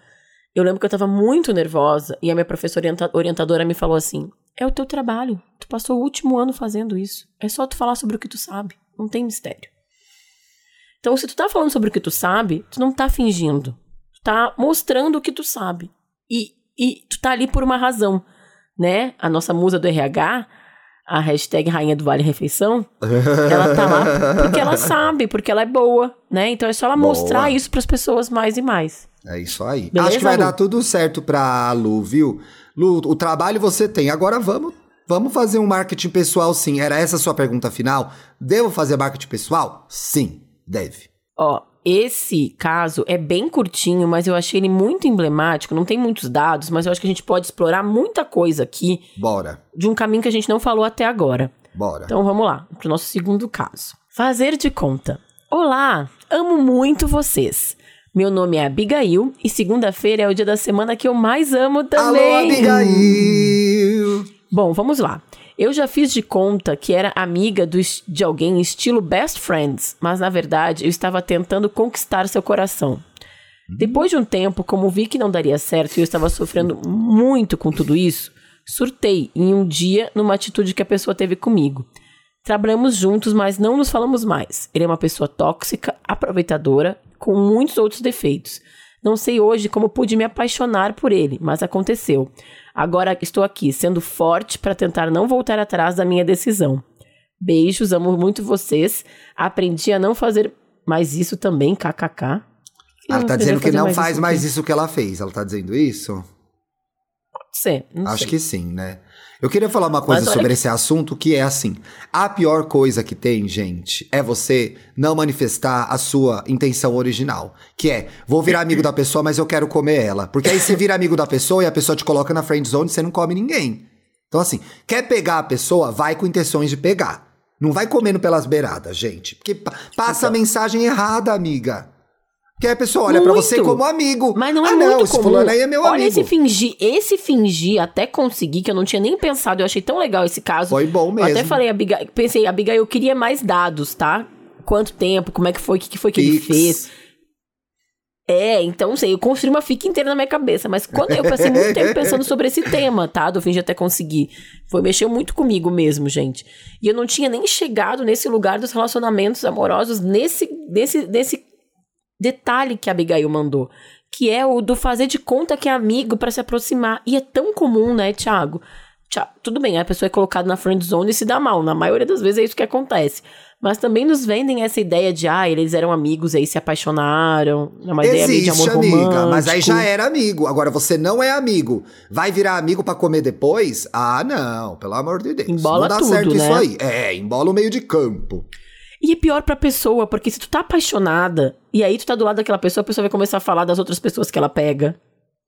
eu lembro que eu estava muito nervosa e a minha professora orientadora me falou assim: "É o teu trabalho. Tu passou o último ano fazendo isso. É só tu falar sobre o que tu sabe. Não tem mistério." Então, se tu tá falando sobre o que tu sabe, tu não tá fingindo. Tu tá mostrando o que tu sabe. E, e tu tá ali por uma razão, né? A nossa musa do RH, a hashtag Rainha do Vale Refeição, ela tá lá porque ela [laughs] sabe, porque ela é boa, né? Então é só ela Boa. mostrar isso pras pessoas mais e mais. É isso aí. Beleza, Acho que vai Lu? dar tudo certo pra Lu, viu? Lu, o trabalho você tem. Agora vamos, vamos fazer um marketing pessoal, sim. Era essa a sua pergunta final? Devo fazer marketing pessoal? Sim, deve. Ó, esse caso é bem curtinho, mas eu achei ele muito emblemático. Não tem muitos dados, mas eu acho que a gente pode explorar muita coisa aqui Bora, de um caminho que a gente não falou até agora. bora. Então vamos lá, pro nosso segundo caso. Fazer de conta. Olá, amo muito vocês. Meu nome é Abigail e segunda-feira é o dia da semana que eu mais amo também. Alô, Abigail! Bom, vamos lá. Eu já fiz de conta que era amiga do de alguém estilo best friends, mas na verdade eu estava tentando conquistar seu coração. Depois de um tempo, como vi que não daria certo e eu estava sofrendo muito com tudo isso, surtei em um dia numa atitude que a pessoa teve comigo. Trabalhamos juntos, mas não nos falamos mais. Ele é uma pessoa tóxica, aproveitadora, com muitos outros defeitos. Não sei hoje como pude me apaixonar por ele, mas aconteceu. Agora estou aqui, sendo forte para tentar não voltar atrás da minha decisão. Beijos, amo muito vocês. Aprendi a não fazer mais isso também, kkk. Ela tá dizendo que não faz isso mais isso que ela fez. Ela tá dizendo isso? Pode ser, não Acho sei. que sim, né? Eu queria falar uma coisa sobre que- esse assunto que é assim: a pior coisa que tem, gente, é você não manifestar a sua intenção original. Que é, vou virar amigo da pessoa, mas eu quero comer ela. Porque aí você vira amigo da pessoa e a pessoa te coloca na friend zone e você não come ninguém. Então, assim, quer pegar a pessoa, vai com intenções de pegar. Não vai comendo pelas beiradas, gente. Porque pa- passa a mensagem errada, amiga. Que a pessoa olha pra Muito. você como amigo. Mas não é ah, muito não, esse comum. aí é meu Olha amigo. esse fingir, esse fingir até conseguir, que eu não tinha nem pensado, eu achei tão legal esse caso. Foi bom Eu mesmo. até falei, Abigail, pensei, Abigail, eu queria mais dados, tá? Quanto tempo, como é que foi, o que, que foi que ele fez. É, então, sei, eu construí uma fica inteira na minha cabeça, mas quando eu passei muito tempo [laughs] pensando sobre esse tema, tá? Do fingir até conseguir. Foi, mexeu muito comigo mesmo, gente. E eu não tinha nem chegado nesse lugar dos relacionamentos amorosos, nesse, nesse, nesse detalhe que a Abigail mandou. Que é o do fazer de conta que é amigo pra se aproximar. E é tão comum, né, Thiago? Tcha- Tudo bem, a pessoa é colocada na friend zone e se dá mal. Na maioria das vezes é isso que acontece. Mas também nos vendem essa ideia de, ah, eles eram amigos e aí se apaixonaram. É uma ideia meio de Existe, amor amiga, romântico. mas aí já era amigo. Agora você não é amigo. Vai virar amigo pra comer depois? Ah, não, pelo amor de Deus. Embola não dá tudo, certo né? isso aí. É, embola o meio de campo. E é pior pra pessoa, porque se tu tá apaixonada e aí tu tá do lado daquela pessoa, a pessoa vai começar a falar das outras pessoas que ela pega.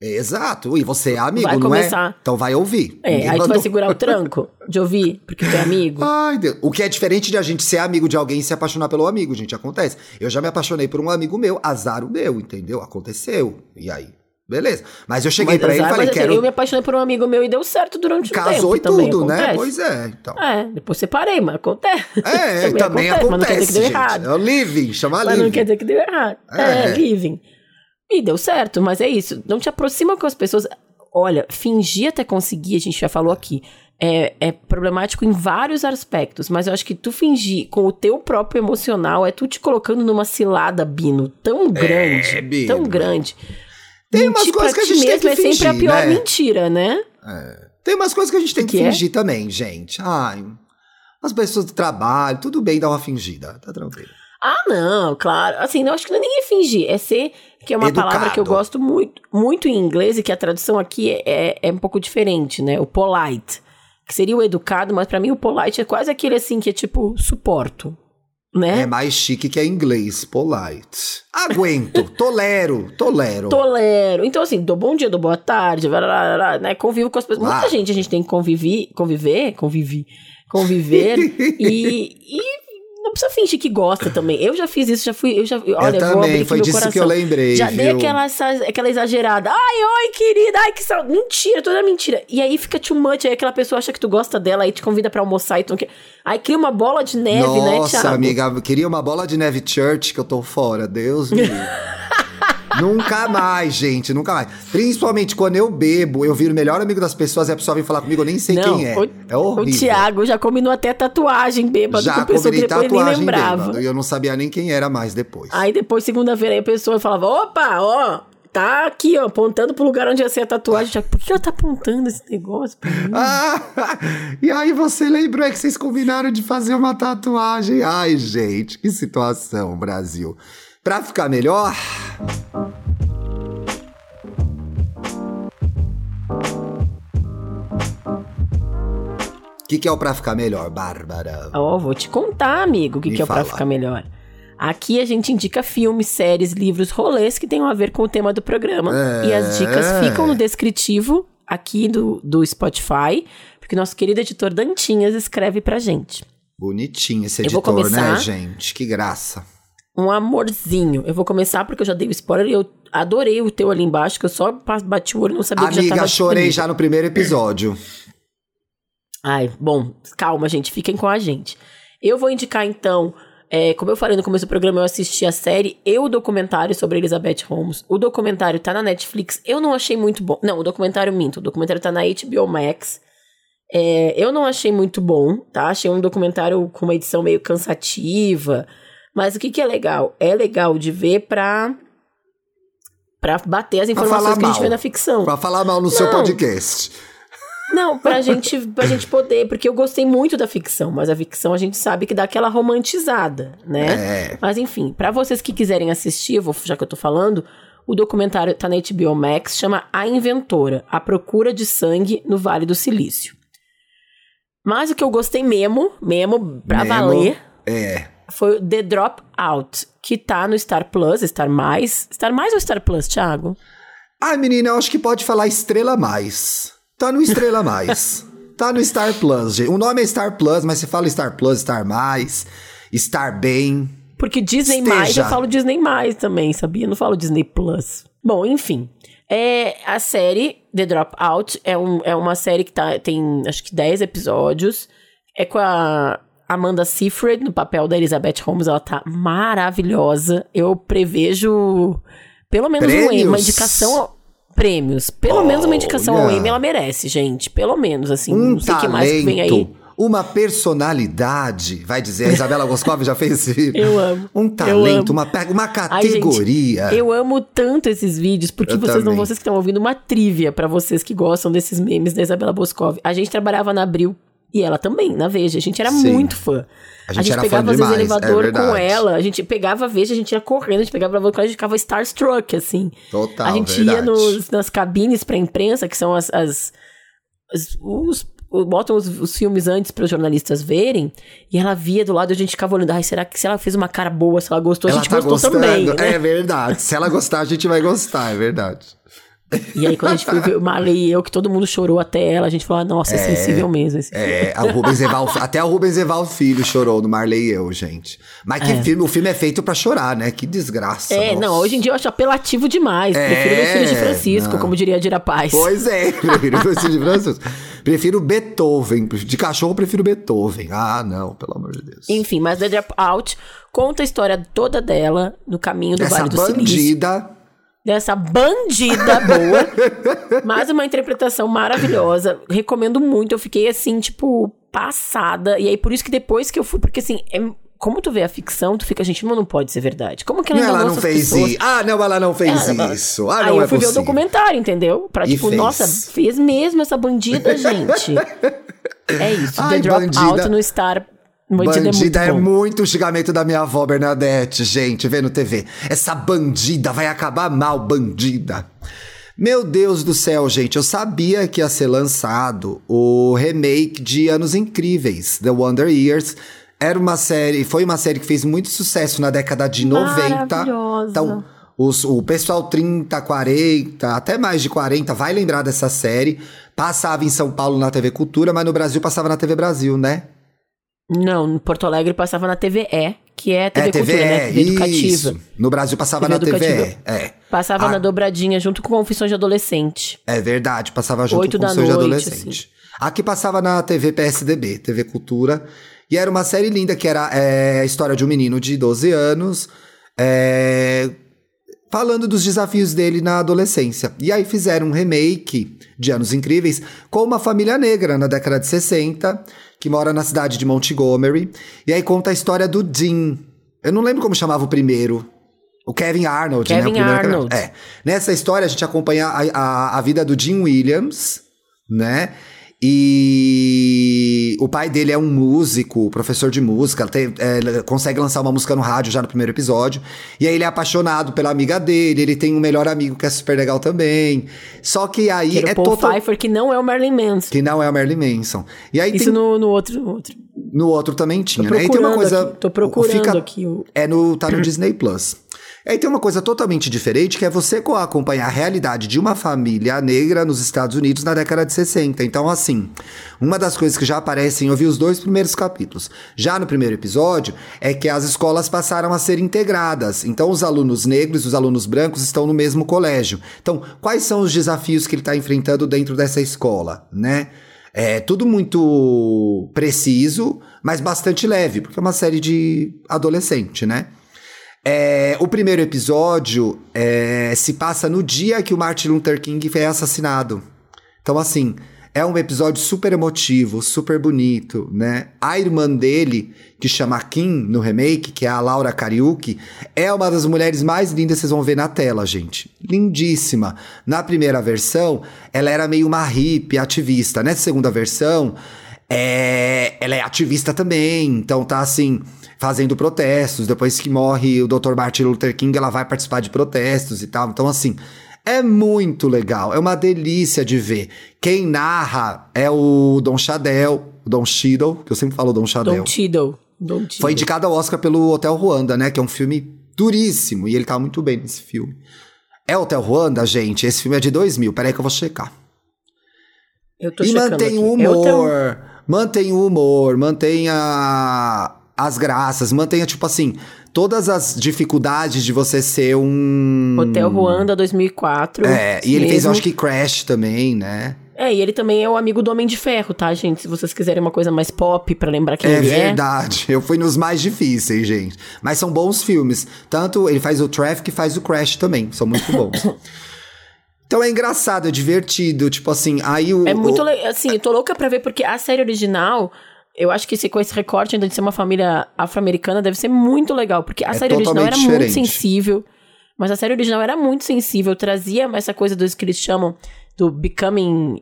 Exato. E você é amigo, Vai não começar. é? Então vai ouvir. É, Ninguém aí tu vai mandou- segurar o tranco de ouvir, porque tu é amigo. [laughs] Ai, Deus. O que é diferente de a gente ser amigo de alguém e se apaixonar pelo amigo, gente, acontece. Eu já me apaixonei por um amigo meu, azar o meu, entendeu? Aconteceu. E aí? Beleza. Mas eu cheguei Mas, pra ele e falei, mas, assim, quero... Eu me apaixonei por um amigo meu e deu certo durante um Casou tempo. e também tudo, né? acontece. Pois é, então. É, depois separei, mas acontece. É, [laughs] também acontece, mas não quer dizer que deu gente. errado. É o living, chama Mas living. não quer dizer que deu errado. É. É, living. E deu certo, mas é isso. Não te aproxima com as pessoas. Olha, fingir até conseguir, a gente já falou aqui, é, é problemático em vários aspectos, mas eu acho que tu fingir com o teu próprio emocional é tu te colocando numa cilada, Bino, tão grande, Bino. tão grande. Tem umas Mentir coisas pra que a gente tem que é sempre a fingir, pior né? mentira, né? Tem umas coisas que a gente tem que, Que é? fingir também, gente. Ai, as pessoas do trabalho, tudo bem dar uma fingida, tá tranquilo. Ah, não, claro. Assim, eu acho que não é nem é fingir, é ser, que é uma Educado. palavra que eu gosto muito, muito em inglês e que a tradução aqui é, é, é um pouco diferente, né? O polite, que seria o educado, mas pra mim o polite é quase aquele assim que é tipo suporto, né? É mais chique que é inglês, polite. Aguento, [laughs] tolero, tolero. Tolero. Então, assim, dou bom dia, dou boa tarde, né? Convivo com as pessoas. Muita gente a gente tem que conviver, conviver, conviver, conviver [laughs] e, e precisa fingir que gosta também. Eu já fiz isso, já fui, eu já, olha, eu vou abrir também, foi disso coração. que eu lembrei, Já dei viu? aquela, essa- aquela exagerada. Ai, oi, querida, ai, que saudade. Mentira, toda mentira. E aí fica too much, aí aquela pessoa acha que tu gosta dela, aí te convida pra almoçar e tu quer. Aí cria uma bola de neve, né, Nossa, Thiago? amiga, eu queria uma bola de neve church que eu tô fora, Deus me. [laughs] Nunca mais, gente, nunca mais. Principalmente quando eu bebo, eu viro o melhor amigo das pessoas e a pessoa vem falar comigo, eu nem sei não, quem é. o, é horrível. o Thiago já combinou até tatuagem bêbado Já com pessoa que depois nem tatuagem lembrava. bêbado, e eu não sabia nem quem era mais depois. Aí depois, segunda-feira, a pessoa falava: opa, ó, tá aqui, ó, apontando pro lugar onde ia ser a tatuagem. Já, por que ela tá apontando esse negócio pra mim? Ah, [laughs] e aí você lembrou é que vocês combinaram de fazer uma tatuagem. Ai, gente, que situação, Brasil. Pra ficar melhor. O que, que é o pra ficar melhor, Bárbara? Ó, vou te contar, amigo, o que, que é o pra ficar melhor. Aqui a gente indica filmes, séries, livros, rolês que tenham a ver com o tema do programa. É. E as dicas ficam no descritivo aqui do, do Spotify, porque nosso querido editor Dantinhas escreve pra gente. Bonitinho esse editor, né, gente? Que graça. Um amorzinho. Eu vou começar porque eu já dei o spoiler e eu adorei o teu ali embaixo, que eu só bati o olho e não sabia que já Amiga, tava chorei disponível. já no primeiro episódio. Ai, bom, calma, gente, fiquem com a gente. Eu vou indicar, então, é, como eu falei no começo do programa, eu assisti a série e o documentário sobre Elizabeth Holmes. O documentário tá na Netflix, eu não achei muito bom. Não, o documentário minto, o documentário tá na HBO Max. É, eu não achei muito bom, tá? Achei um documentário com uma edição meio cansativa. Mas o que, que é legal? É legal de ver pra, pra bater as informações que a gente mal. vê na ficção. Pra falar mal no seu Não. podcast. Não, pra [laughs] gente, pra gente poder, porque eu gostei muito da ficção, mas a ficção a gente sabe que dá aquela romantizada, né? É. Mas enfim, pra vocês que quiserem assistir, vou, já que eu tô falando, o documentário tá na HBO Max, chama A Inventora, A Procura de Sangue no Vale do Silício. Mas o que eu gostei mesmo, mesmo, pra Mesmo. valer, É. foi o The Dropout, que tá no Star Plus, Star Mais. Star Mais ou Star Plus, Thiago? Ai, menina, eu acho que pode falar Estrela Mais. Tá no Estrela Mais. Tá no Star Plus, gente. O nome é Star Plus, mas você fala Star Plus, Star Mais, Star Bem. Porque Disney Esteja. mais, eu falo Disney mais também, sabia? Eu não falo Disney Plus. Bom, enfim. É, a série The Dropout é, um, é uma série que tá, tem acho que 10 episódios. É com a Amanda Seyfried no papel da Elizabeth Holmes. Ela tá maravilhosa. Eu prevejo pelo menos um Emmy, uma indicação. ao- Prêmios. Pelo menos uma indicação ao Olha. Emmy ela merece, gente. Pelo menos, assim. Um não sei o que mais que vem aí. talento, uma personalidade. Vai dizer, a Isabela Goscov já fez esse vídeo. [laughs] Eu amo. Um talento, amo. uma, uma Ai, gente, categoria. eu amo tanto esses vídeos, porque Eu vocês não, também. vocês que estão ouvindo, uma trivia pra vocês que gostam desses memes da Isabela Boscov. A gente trabalhava na Abril e ela também, na Veja. A gente era Sim. muito fã. A gente era pegava fã às vezes demais, é elevador com ela, a gente pegava a Veja, a gente ia correndo, a gente pegava elevador com ela, a gente ficava starstruck, assim. Total, a gente verdade. ia nos, nas cabines pra imprensa, que são as. as, as- os, botam os, os filmes antes para os jornalistas verem, e ela via do lado, a gente ficava olhando, ai, será que se ela fez uma cara boa, se ela gostou, a Ela gente tá gostou gostando. também. [laughs] né? É verdade. Se ela gostar, a gente vai gostar, é verdade. E aí, quando a gente foi ver o Marley e eu, que todo mundo chorou até ela, a gente falou, ah, nossa, é, sensível mesmo. esse É, a Rubens Eval, até o Rubens Eval Filho chorou no Marley e eu, gente. Mas que filme, o filme é feito pra chorar, né? Que desgraça. É, nossa. não, hoje em dia eu acho apelativo demais. É, Prefiro meus filhos de Francisco, não. como diria Dira Paz. Pois é, [laughs] prefiro esse de Francisco. Prefiro Beethoven. De cachorro, prefiro Beethoven. Ah, não, pelo amor de Deus. Enfim, mas The Dropout conta a história toda dela no caminho do Essa Vale do Silício. bandida. Dessa bandida [laughs] boa. mas uma interpretação maravilhosa. Recomendo muito. Eu fiquei assim, tipo, passada. E aí, por isso que depois que eu fui. Porque assim, é- como tu vê a ficção, tu fica, gente, não, não pode ser verdade. Como que ela Não, ela não fez pessoas? isso. Ah, não, ela não fez Ela- isso. Ah, Aí não eu é fui ver o possível. documentário, entendeu? Pra, E tipo, fez. nossa, fez mesmo essa bandida, [laughs] gente. é isso, Ai, The Dropout no Star. Bandida, Bandida é é muito bom. muito o xingamento da minha avó Bernadette, gente, vendo TV. Essa bandida vai acabar mal, bandida. Meu Deus do céu, gente, eu sabia que ia ser lançado o remake de Anos Incríveis, The Wonder Years. Era uma série, foi uma série que fez muito sucesso na década de 90. Maravilhosa. Então, os- o pessoal 30, 40, até mais de 40 vai lembrar dessa série. Passava em São Paulo na TV Cultura, mas no Brasil passava na TV Brasil, né? Não, em Porto Alegre passava na TVE, que é TV é, Cultura, TVE, né? TV educativa. isso. No Brasil passava TV na TVE, é. Passava Ah. na dobradinha junto com Confissões de Adolescente. É verdade, passava junto Oito com Sonho de Adolescente. Aqui passava na TV PSDB, TV Cultura. E era uma série linda, que era é, a história de um menino de 12 anos, é, falando dos desafios dele na adolescência. E aí fizeram um remake de Anos Incríveis com uma família negra na década de 60, que mora na cidade de Montgomery. E aí conta a história do Dean. Eu não lembro como chamava o primeiro. O Kevin Arnold, Kevin né? O primeiro Arnold. É. Nessa história, a gente acompanha a, a, a vida do Jim Williams, né? E o pai dele é um músico, professor de música, tem, é, consegue lançar uma música no rádio já no primeiro episódio. E aí ele é apaixonado pela amiga dele, ele tem um melhor amigo que é super legal também. Só que aí Que é o Paul total... Pfeiffer, que não é o Marilyn Manson. Que não é o Marilyn Manson. E aí Isso tem... no, no outro, no outro. no outro também tinha, né? E tem uma coisa... aqui, tô procurando fica- aqui o- É no, tá no Disney Plus. E aí tem uma coisa totalmente diferente, que é você co- acompanhar a realidade de uma família negra nos Estados Unidos na década de 60. Então, assim, uma das coisas que já aparecem, eu vi os dois primeiros capítulos. Já no primeiro episódio, é que as escolas passaram a ser integradas. Então, os alunos negros e os alunos brancos estão no mesmo colégio. Então, quais são os desafios que ele está enfrentando dentro dessa escola, né? É tudo muito preciso, mas bastante leve, porque é uma série de adolescente, né? É, o primeiro episódio é, se passa no dia que o Martin Luther King foi assassinado. Então, assim, é um episódio super emotivo, super bonito, né? A irmã dele, que chama Kim no remake, que é a Laura Kariuki, é uma das mulheres mais lindas que vocês vão ver na tela, gente. Lindíssima. Na primeira versão, ela era meio uma hippie, ativista. Nessa segunda versão, é, ela é ativista também, então tá assim, fazendo protestos. Depois que morre o Dr. Martin Luther King, ela vai participar de protestos e tal. Então, assim, é muito legal, é uma delícia de ver. Quem narra é o Don Chadel, Don Cheadle, que eu sempre falo Don Chadel. Don Cheadle. Don Cheadle. Foi indicado ao Oscar pelo Hotel Ruanda, né? Que é um filme duríssimo, e ele tá muito bem nesse filme. É Hotel Ruanda, gente? Esse filme é de 2000, peraí que eu vou checar. Eu tô E mantém o É humor, mantém o humor, mantenha as graças, mantenha, tipo assim, todas as dificuldades de você ser um... Hotel Ruanda 2004. É, e ele fez, eu acho que Crash também, né? É, e ele também é o amigo do Homem de Ferro, tá, gente? Se vocês quiserem uma coisa mais pop pra lembrar quem é ele é. verdade, eu fui nos mais difíceis, gente. Mas são bons filmes. Tanto ele faz o Traffic e faz o Crash também, são muito bons. [coughs] então é engraçado, é divertido, tipo assim, aí o... É muito o- legal. Assim, eu tô louca pra ver, porque a série original. Eu acho que esse, com esse recorte ainda de ser uma família afro-americana deve ser muito legal. Porque a É série original era totalmente muito diferente. sensível. Mas a série original era muito sensível. Trazia essa coisa dos que eles chamam do becoming.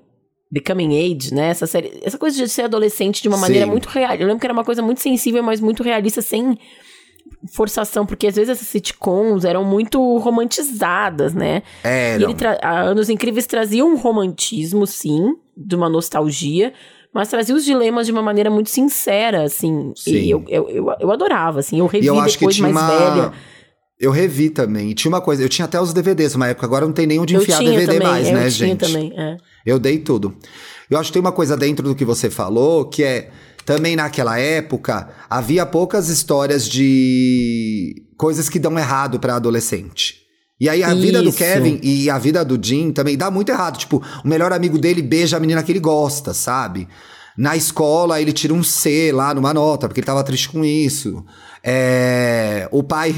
Becoming age, né? Essa série. Essa coisa de ser adolescente de uma maneira Sim. muito real. Eu lembro que era uma coisa muito sensível, mas muito realista, sem forçação, porque às vezes essas sitcoms eram muito romantizadas, né? E Eram. ele tra- Anos Incríveis trazia um romantismo, sim, de uma nostalgia, mas trazia os dilemas de uma maneira muito sincera, assim. Sim. E eu, eu, eu, eu adorava, assim. Eu revi eu acho que depois mais uma... velha. Eu revi também. E tinha uma coisa, eu tinha até os DVDs uma época, agora não tem nem onde Eu enfiar DVD também, mais, eu né, tinha gente? também, é. Eu dei tudo. Eu acho que tem uma coisa dentro do que você falou, que é também naquela época havia poucas histórias de coisas que dão errado pra adolescente. E aí a vida do Isso. Kevin e a vida do Jim também dá muito errado. Tipo, o melhor amigo dele beija a menina que ele gosta, sabe? Na escola ele tira um C lá numa nota, porque ele tava triste com isso. É, o pai.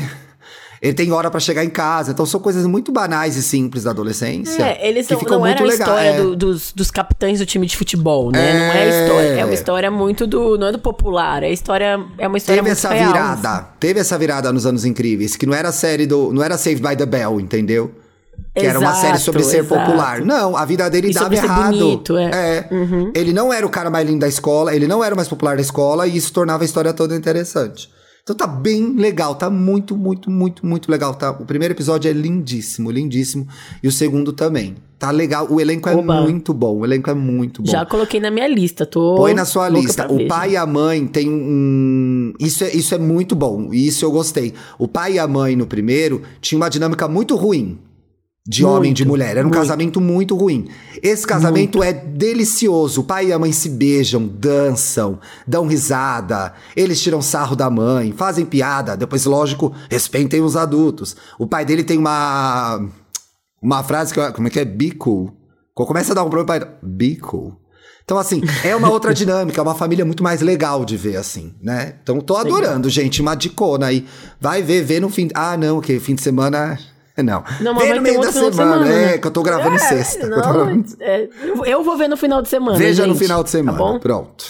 Ele tem hora pra chegar em casa. Então são coisas muito banais e simples da adolescência. É, eles que não, ficam não muito era a legal. história é. do- dos, dos capitães do time de futebol, né? Não é a É. história. É uma história muito do. Não é do popular, é a história. É uma história Teve essa real, virada, teve essa virada nos anos incríveis, que não era a série do. Não era Saved by the Bell, entendeu? Que era uma Exato, série sobre ser exato. popular. Não, a vida dele E dava errado. bonito, é. Ele não era o cara mais lindo da escola, ele não era o mais popular da escola, e isso tornava a história toda interessante. Então tá bem legal, tá muito, muito, muito, muito legal. Tá? O primeiro episódio é lindíssimo, lindíssimo. E o segundo também. Tá legal. O elenco é Oba. muito bom. O elenco é muito bom. Já coloquei na minha lista, tô. Põe na sua lista. O ver, pai gente. e a mãe tem um. Isso é, isso é muito bom. E isso eu gostei. O pai e a mãe no primeiro tinha uma dinâmica muito ruim. De Muito, homem e de mulher. Era um muito. casamento muito ruim. Esse casamento é delicioso. O pai e a mãe se beijam, dançam, dão risada. Eles tiram sarro da mãe, fazem piada. Depois, lógico, respeitem os adultos. O pai dele tem uma. Uma frase que. eu- Como é que é? Bico. Começa a dar um problema pai. Bico. Então, assim, é uma outra [laughs] dinâmica, é uma família muito mais legal de ver, assim, né? Então, tô adorando, gente, uma dicona aí. Vai ver, vê no fim. Ah, não, que fim de semana. Não. Não, mas vê no meio da semana, semana, é, né? que eu tô gravando É, sexta. eu tô não, gravando- é, eu- eu vou ver no final de semana. Veja no gente, final de semana. Tá bom? Pronto.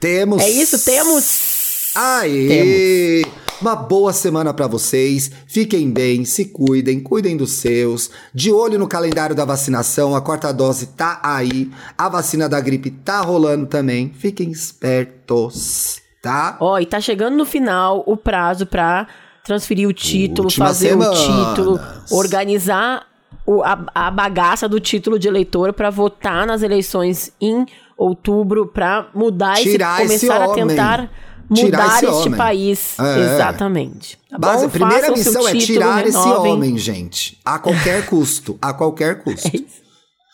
Temos. É isso, temos. Aí. Uma boa semana para vocês. Fiquem bem, se cuidem, cuidem dos seus. De olho no calendário da vacinação, a quarta dose tá aí. A vacina da gripe tá rolando também. Fiquem espertos, tá? Ó, e tá chegando no final o prazo pra transferir o título, Última fazer semanas. o título, organizar o- a, a bagaça do título de eleitor pra votar nas eleições em outubro, pra mudar Tirar esse esse começar a tentar Tirar mudar esse este homem. país. É. Exatamente. Tá Base- bom? a primeira Façam missão é título, tirar esse renovem. homem, gente. A qualquer custo. A qualquer custo.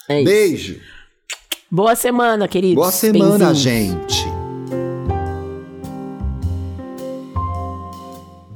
É isso. Beijo. Boa semana, queridos. Boa semana, Benzinhos. gente.